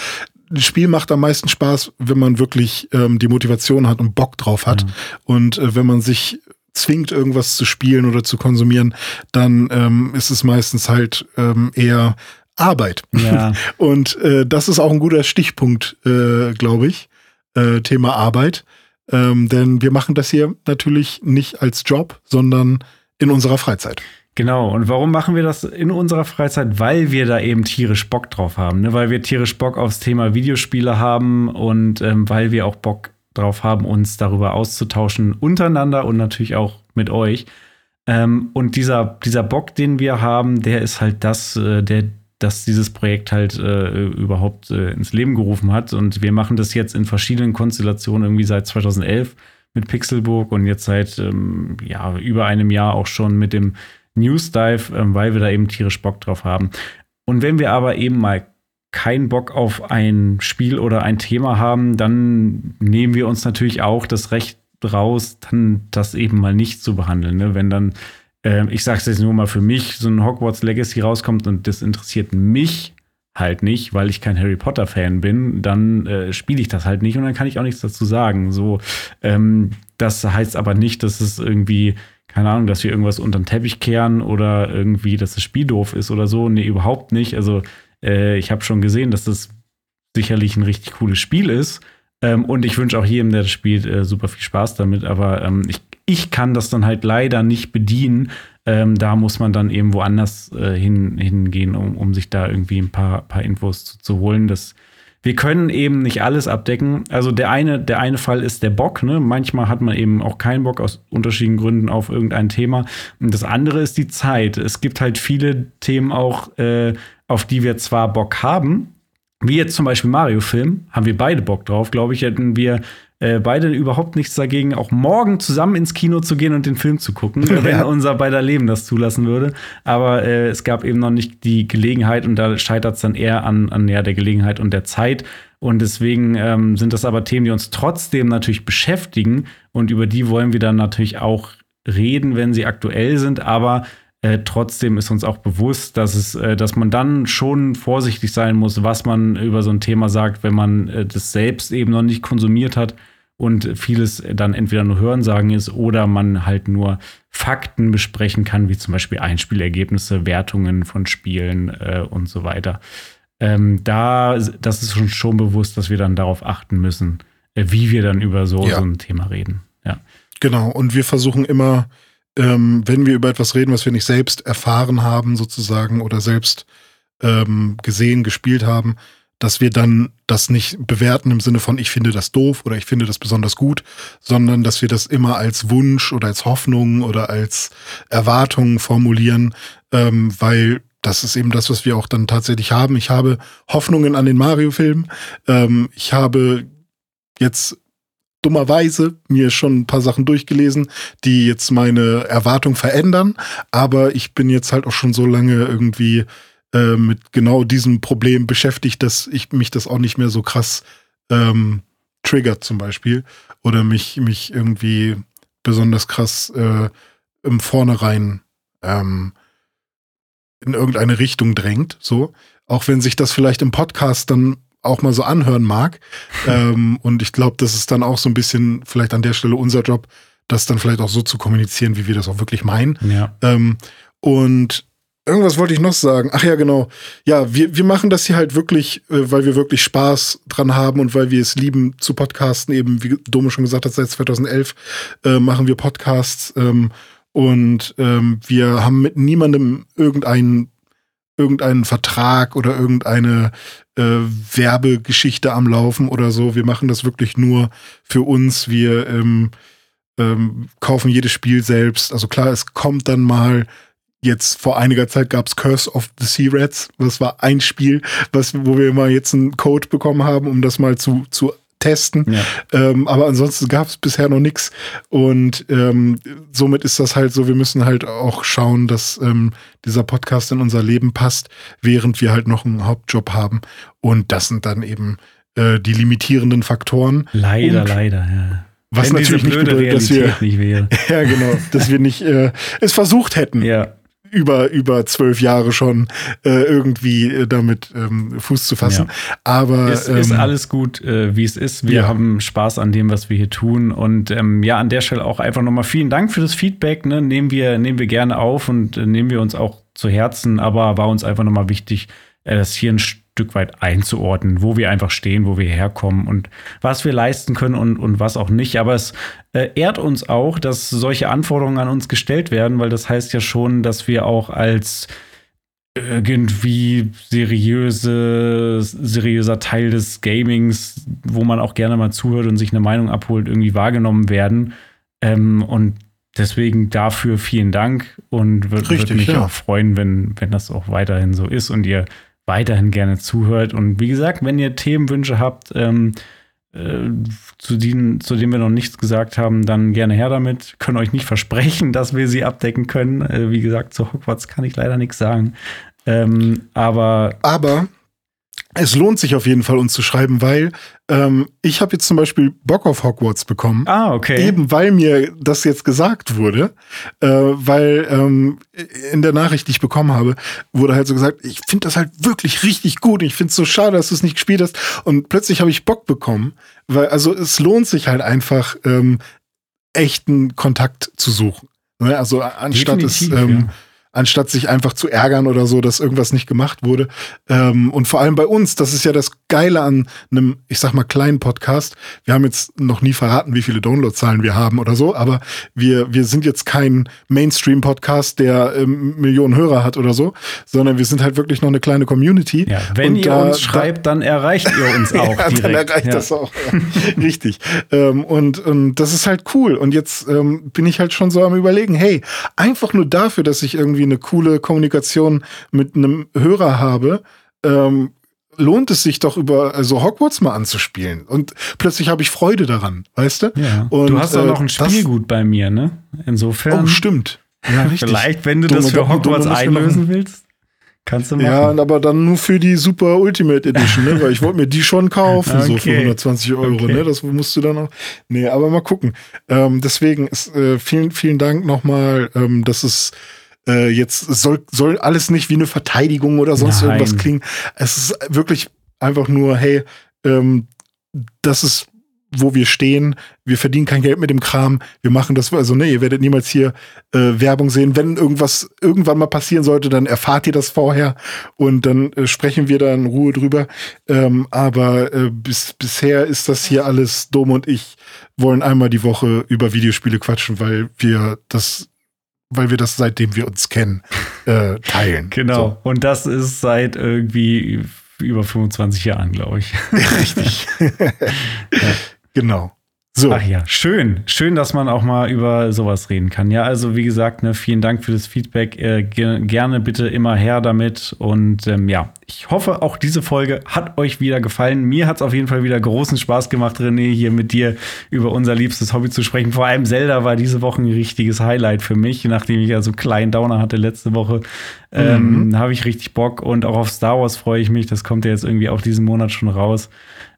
das Spiel macht am meisten Spaß, wenn man wirklich ähm, die Motivation hat und Bock drauf hat. Mhm. Und äh, wenn man sich zwingt, irgendwas zu spielen oder zu konsumieren, dann ähm, ist es meistens halt ähm, eher Arbeit. Ja. Und äh, das ist auch ein guter Stichpunkt, äh, glaube ich. Äh, Thema Arbeit. Ähm, denn wir machen das hier natürlich nicht als Job, sondern in unserer Freizeit. Genau, und warum machen wir das in unserer Freizeit? Weil wir da eben tierisch Bock drauf haben, ne? weil wir tierisch Bock aufs Thema Videospiele haben und ähm, weil wir auch Bock drauf haben, uns darüber auszutauschen untereinander und natürlich auch mit euch. Ähm, und dieser, dieser Bock, den wir haben, der ist halt das, äh, der, das dieses Projekt halt äh, überhaupt äh, ins Leben gerufen hat. Und wir machen das jetzt in verschiedenen Konstellationen irgendwie seit 2011 mit Pixelburg und jetzt seit ähm, ja, über einem Jahr auch schon mit dem News Dive, ähm, weil wir da eben tierisch Bock drauf haben. Und wenn wir aber eben mal keinen Bock auf ein Spiel oder ein Thema haben, dann nehmen wir uns natürlich auch das Recht raus, dann das eben mal nicht zu behandeln. Ne? Wenn dann, äh, ich sage es jetzt nur mal für mich, so ein Hogwarts Legacy rauskommt und das interessiert mich halt nicht, weil ich kein Harry Potter Fan bin, dann äh, spiele ich das halt nicht und dann kann ich auch nichts dazu sagen. So, ähm, das heißt aber nicht, dass es irgendwie keine Ahnung, dass wir irgendwas unter den Teppich kehren oder irgendwie, dass das Spiel doof ist oder so. Nee, überhaupt nicht. Also äh, ich habe schon gesehen, dass das sicherlich ein richtig cooles Spiel ist. Ähm, und ich wünsche auch jedem, der das spielt, äh, super viel Spaß damit. Aber ähm, ich, ich kann das dann halt leider nicht bedienen. Ähm, da muss man dann eben woanders äh, hin, hingehen, um, um sich da irgendwie ein paar, paar Infos zu, zu holen. Das, wir können eben nicht alles abdecken. Also der eine, der eine Fall ist der Bock. Ne? Manchmal hat man eben auch keinen Bock aus unterschiedlichen Gründen auf irgendein Thema. Und das andere ist die Zeit. Es gibt halt viele Themen auch, äh, auf die wir zwar Bock haben, wie jetzt zum Beispiel Mario-Film, haben wir beide Bock drauf, glaube ich, hätten wir äh, beide überhaupt nichts dagegen, auch morgen zusammen ins Kino zu gehen und den Film zu gucken, ja. wenn unser beider Leben das zulassen würde. Aber äh, es gab eben noch nicht die Gelegenheit und da scheitert es dann eher an, an ja, der Gelegenheit und der Zeit. Und deswegen ähm, sind das aber Themen, die uns trotzdem natürlich beschäftigen und über die wollen wir dann natürlich auch reden, wenn sie aktuell sind. Aber äh, trotzdem ist uns auch bewusst, dass es, äh, dass man dann schon vorsichtig sein muss, was man über so ein Thema sagt, wenn man äh, das selbst eben noch nicht konsumiert hat und vieles dann entweder nur Hörensagen ist oder man halt nur Fakten besprechen kann, wie zum Beispiel Einspielergebnisse, Wertungen von Spielen äh, und so weiter. Ähm, da, das ist schon, schon bewusst, dass wir dann darauf achten müssen, äh, wie wir dann über so, ja. so ein Thema reden. Ja. Genau, und wir versuchen immer, ähm, wenn wir über etwas reden, was wir nicht selbst erfahren haben, sozusagen, oder selbst ähm, gesehen, gespielt haben, dass wir dann das nicht bewerten im Sinne von, ich finde das doof oder ich finde das besonders gut, sondern dass wir das immer als Wunsch oder als Hoffnung oder als Erwartung formulieren, ähm, weil das ist eben das, was wir auch dann tatsächlich haben. Ich habe Hoffnungen an den Mario-Film. Ähm, ich habe jetzt dummerweise mir schon ein paar Sachen durchgelesen, die jetzt meine Erwartung verändern. Aber ich bin jetzt halt auch schon so lange irgendwie äh, mit genau diesem Problem beschäftigt, dass ich mich das auch nicht mehr so krass ähm, triggert zum Beispiel oder mich, mich irgendwie besonders krass äh, im Vornherein ähm, in irgendeine Richtung drängt. So, auch wenn sich das vielleicht im Podcast dann auch mal so anhören mag. ähm, und ich glaube, das ist dann auch so ein bisschen vielleicht an der Stelle unser Job, das dann vielleicht auch so zu kommunizieren, wie wir das auch wirklich meinen. Ja. Ähm, und irgendwas wollte ich noch sagen. Ach ja, genau. Ja, wir, wir machen das hier halt wirklich, äh, weil wir wirklich Spaß dran haben und weil wir es lieben zu podcasten. Eben, wie Dome schon gesagt hat, seit 2011 äh, machen wir Podcasts. Ähm, und ähm, wir haben mit niemandem irgendeinen irgendeinen Vertrag oder irgendeine äh, Werbegeschichte am Laufen oder so. Wir machen das wirklich nur für uns. Wir ähm, ähm, kaufen jedes Spiel selbst. Also klar, es kommt dann mal. Jetzt vor einiger Zeit gab es Curse of the Sea Rats. Das war ein Spiel, was, wo wir mal jetzt einen Code bekommen haben, um das mal zu, zu testen. Ja. Ähm, aber ansonsten gab es bisher noch nichts. Und ähm, somit ist das halt so, wir müssen halt auch schauen, dass ähm, dieser Podcast in unser Leben passt, während wir halt noch einen Hauptjob haben. Und das sind dann eben äh, die limitierenden Faktoren. Leider, Und leider, ja. Was Wenn natürlich nicht bedeutet, dass wir, nicht wäre. ja genau, dass wir nicht äh, es versucht hätten, Ja, über über zwölf Jahre schon äh, irgendwie äh, damit ähm, Fuß zu fassen. Aber es ist ähm, alles gut, äh, wie es ist. Wir ja. haben Spaß an dem, was wir hier tun. Und ähm, ja, an der Stelle auch einfach nochmal vielen Dank für das Feedback. Ne? Nehmen, wir, nehmen wir gerne auf und äh, nehmen wir uns auch zu Herzen. Aber war uns einfach nochmal wichtig, äh, das hier ein Stück weit einzuordnen, wo wir einfach stehen, wo wir herkommen und was wir leisten können und, und was auch nicht. Aber es äh, ehrt uns auch, dass solche Anforderungen an uns gestellt werden, weil das heißt ja schon, dass wir auch als irgendwie seriöse, seriöser Teil des Gamings, wo man auch gerne mal zuhört und sich eine Meinung abholt, irgendwie wahrgenommen werden. Ähm, und deswegen dafür vielen Dank und würde würd mich ja. auch freuen, wenn, wenn das auch weiterhin so ist und ihr weiterhin gerne zuhört. Und wie gesagt, wenn ihr Themenwünsche habt, ähm, äh, zu, denen, zu denen wir noch nichts gesagt haben, dann gerne her damit. Können euch nicht versprechen, dass wir sie abdecken können. Äh, wie gesagt, zu Hogwarts kann ich leider nichts sagen. Ähm, aber Aber es lohnt sich auf jeden Fall, uns zu schreiben, weil ähm, ich habe jetzt zum Beispiel Bock auf Hogwarts bekommen. ah, okay. Eben weil mir das jetzt gesagt wurde, äh, weil ähm, in der Nachricht, die ich bekommen habe, wurde halt so gesagt, ich finde das halt wirklich richtig gut. Ich finde es so schade, dass du es nicht gespielt hast. Und plötzlich habe ich Bock bekommen, weil also es lohnt sich halt einfach, ähm, echten Kontakt zu suchen. Ne? Also anstatt es Definitiv, ähm, ja. Anstatt sich einfach zu ärgern oder so, dass irgendwas nicht gemacht wurde. Ähm, und vor allem bei uns, das ist ja das Geile an einem, ich sag mal, kleinen Podcast. Wir haben jetzt noch nie verraten, wie viele Downloadzahlen wir haben oder so, aber wir, wir sind jetzt kein Mainstream-Podcast, der ähm, Millionen Hörer hat oder so, sondern wir sind halt wirklich noch eine kleine Community. ja, wenn Und ihr da- uns schreibt, dann erreicht ihr uns auch ja, direkt. dann erreicht ja. das auch. Ja. Richtig. Ähm, und, und das ist halt cool. Und jetzt ähm, bin ich halt schon so am überlegen, hey, einfach nur dafür, dass ich irgendwie eine coole Kommunikation mit einem Hörer habe, ähm, lohnt es sich doch über also Hogwarts mal anzuspielen. Und plötzlich habe ich Freude daran, weißt du? Ja. Und, du hast auch äh, noch ein Spielgut bei mir, ne? Insofern. Oh, stimmt. Ja, richtig. Vielleicht, wenn du Dumme das für Hogwarts dumme einlösen willst, kannst du machen. Ja, aber dann nur für die Super Ultimate Edition, ne? Weil ich wollte mir die schon kaufen, so für Okay. 120 Euro, Okay. ne? Das musst du dann noch. Nee, aber mal gucken. Ähm, deswegen ist, äh, vielen, vielen Dank nochmal. Ähm, das ist äh, jetzt soll, soll alles nicht wie eine Verteidigung oder sonst Nein. irgendwas klingen. Es ist wirklich einfach nur, hey, ähm, das ist wo wir stehen. Wir verdienen kein Geld mit dem Kram. Wir machen das, also ne, ihr werdet niemals hier äh, Werbung sehen. Wenn irgendwas irgendwann mal passieren sollte, dann erfahrt ihr das vorher und dann äh, sprechen wir da in Ruhe drüber. Ähm, aber äh, bis, bisher ist das hier alles Dom und ich wollen einmal die Woche über Videospiele quatschen, weil wir das, weil wir das seitdem wir uns kennen, äh, teilen. Genau. Und das ist seit irgendwie über 25 Jahren, glaube ich. So, richtig. Genau. So. Ach ja, schön. Schön, dass man auch mal über sowas reden kann. Ja, also wie gesagt, ne, vielen Dank für das Feedback. Äh, ge gerne bitte immer her damit. Und ähm, ja, ich hoffe, auch diese Folge hat euch wieder gefallen. Mir hat es auf jeden Fall wieder großen Spaß gemacht, René, hier mit dir über unser liebstes Hobby zu sprechen. Vor allem Zelda war diese Woche ein richtiges Highlight für mich, nachdem ich ja so einen kleinen Downer hatte letzte Woche. Ähm, Habe ich richtig Bock. Und auch auf Star Wars freue ich mich. Das kommt ja jetzt irgendwie auch diesen Monat schon raus.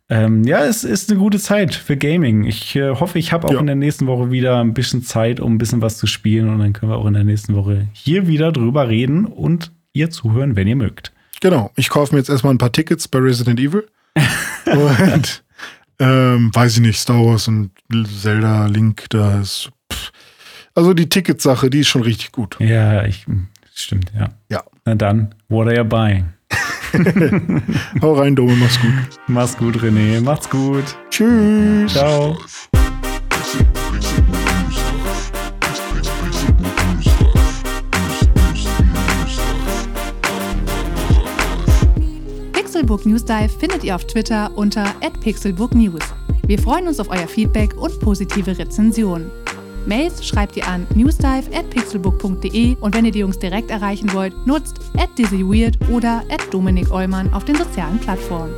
Ähm, ja, es ist eine gute Zeit für Gaming. Ich äh, hoffe, ich habe auch Ja. in der nächsten Woche wieder ein bisschen Zeit, um ein bisschen was zu spielen. Und dann können wir auch in der nächsten Woche hier wieder drüber reden und ihr zuhören, wenn ihr mögt. Genau. Ich kaufe mir jetzt erstmal ein paar Tickets bei Resident Evil. und ähm, weiß ich nicht, Star Wars und Zelda Link, da ist. Pff. Also die Ticketsache, die ist schon richtig gut. Ja, ich, stimmt, ja. Ja. Na dann, what are you buying? Hau rein, Dome, mach's gut. Mach's gut, René. Macht's gut. Tschüss. Ciao. Pixelbook News Dive findet ihr auf Twitter unter @pixelbooknews. Wir freuen uns auf euer Feedback und positive Rezensionen. Mails schreibt ihr an newsdive@pixelbook.de und wenn ihr die Jungs direkt erreichen wollt, nutzt @dizzyweird oder @dominik Eulmann auf den sozialen Plattformen.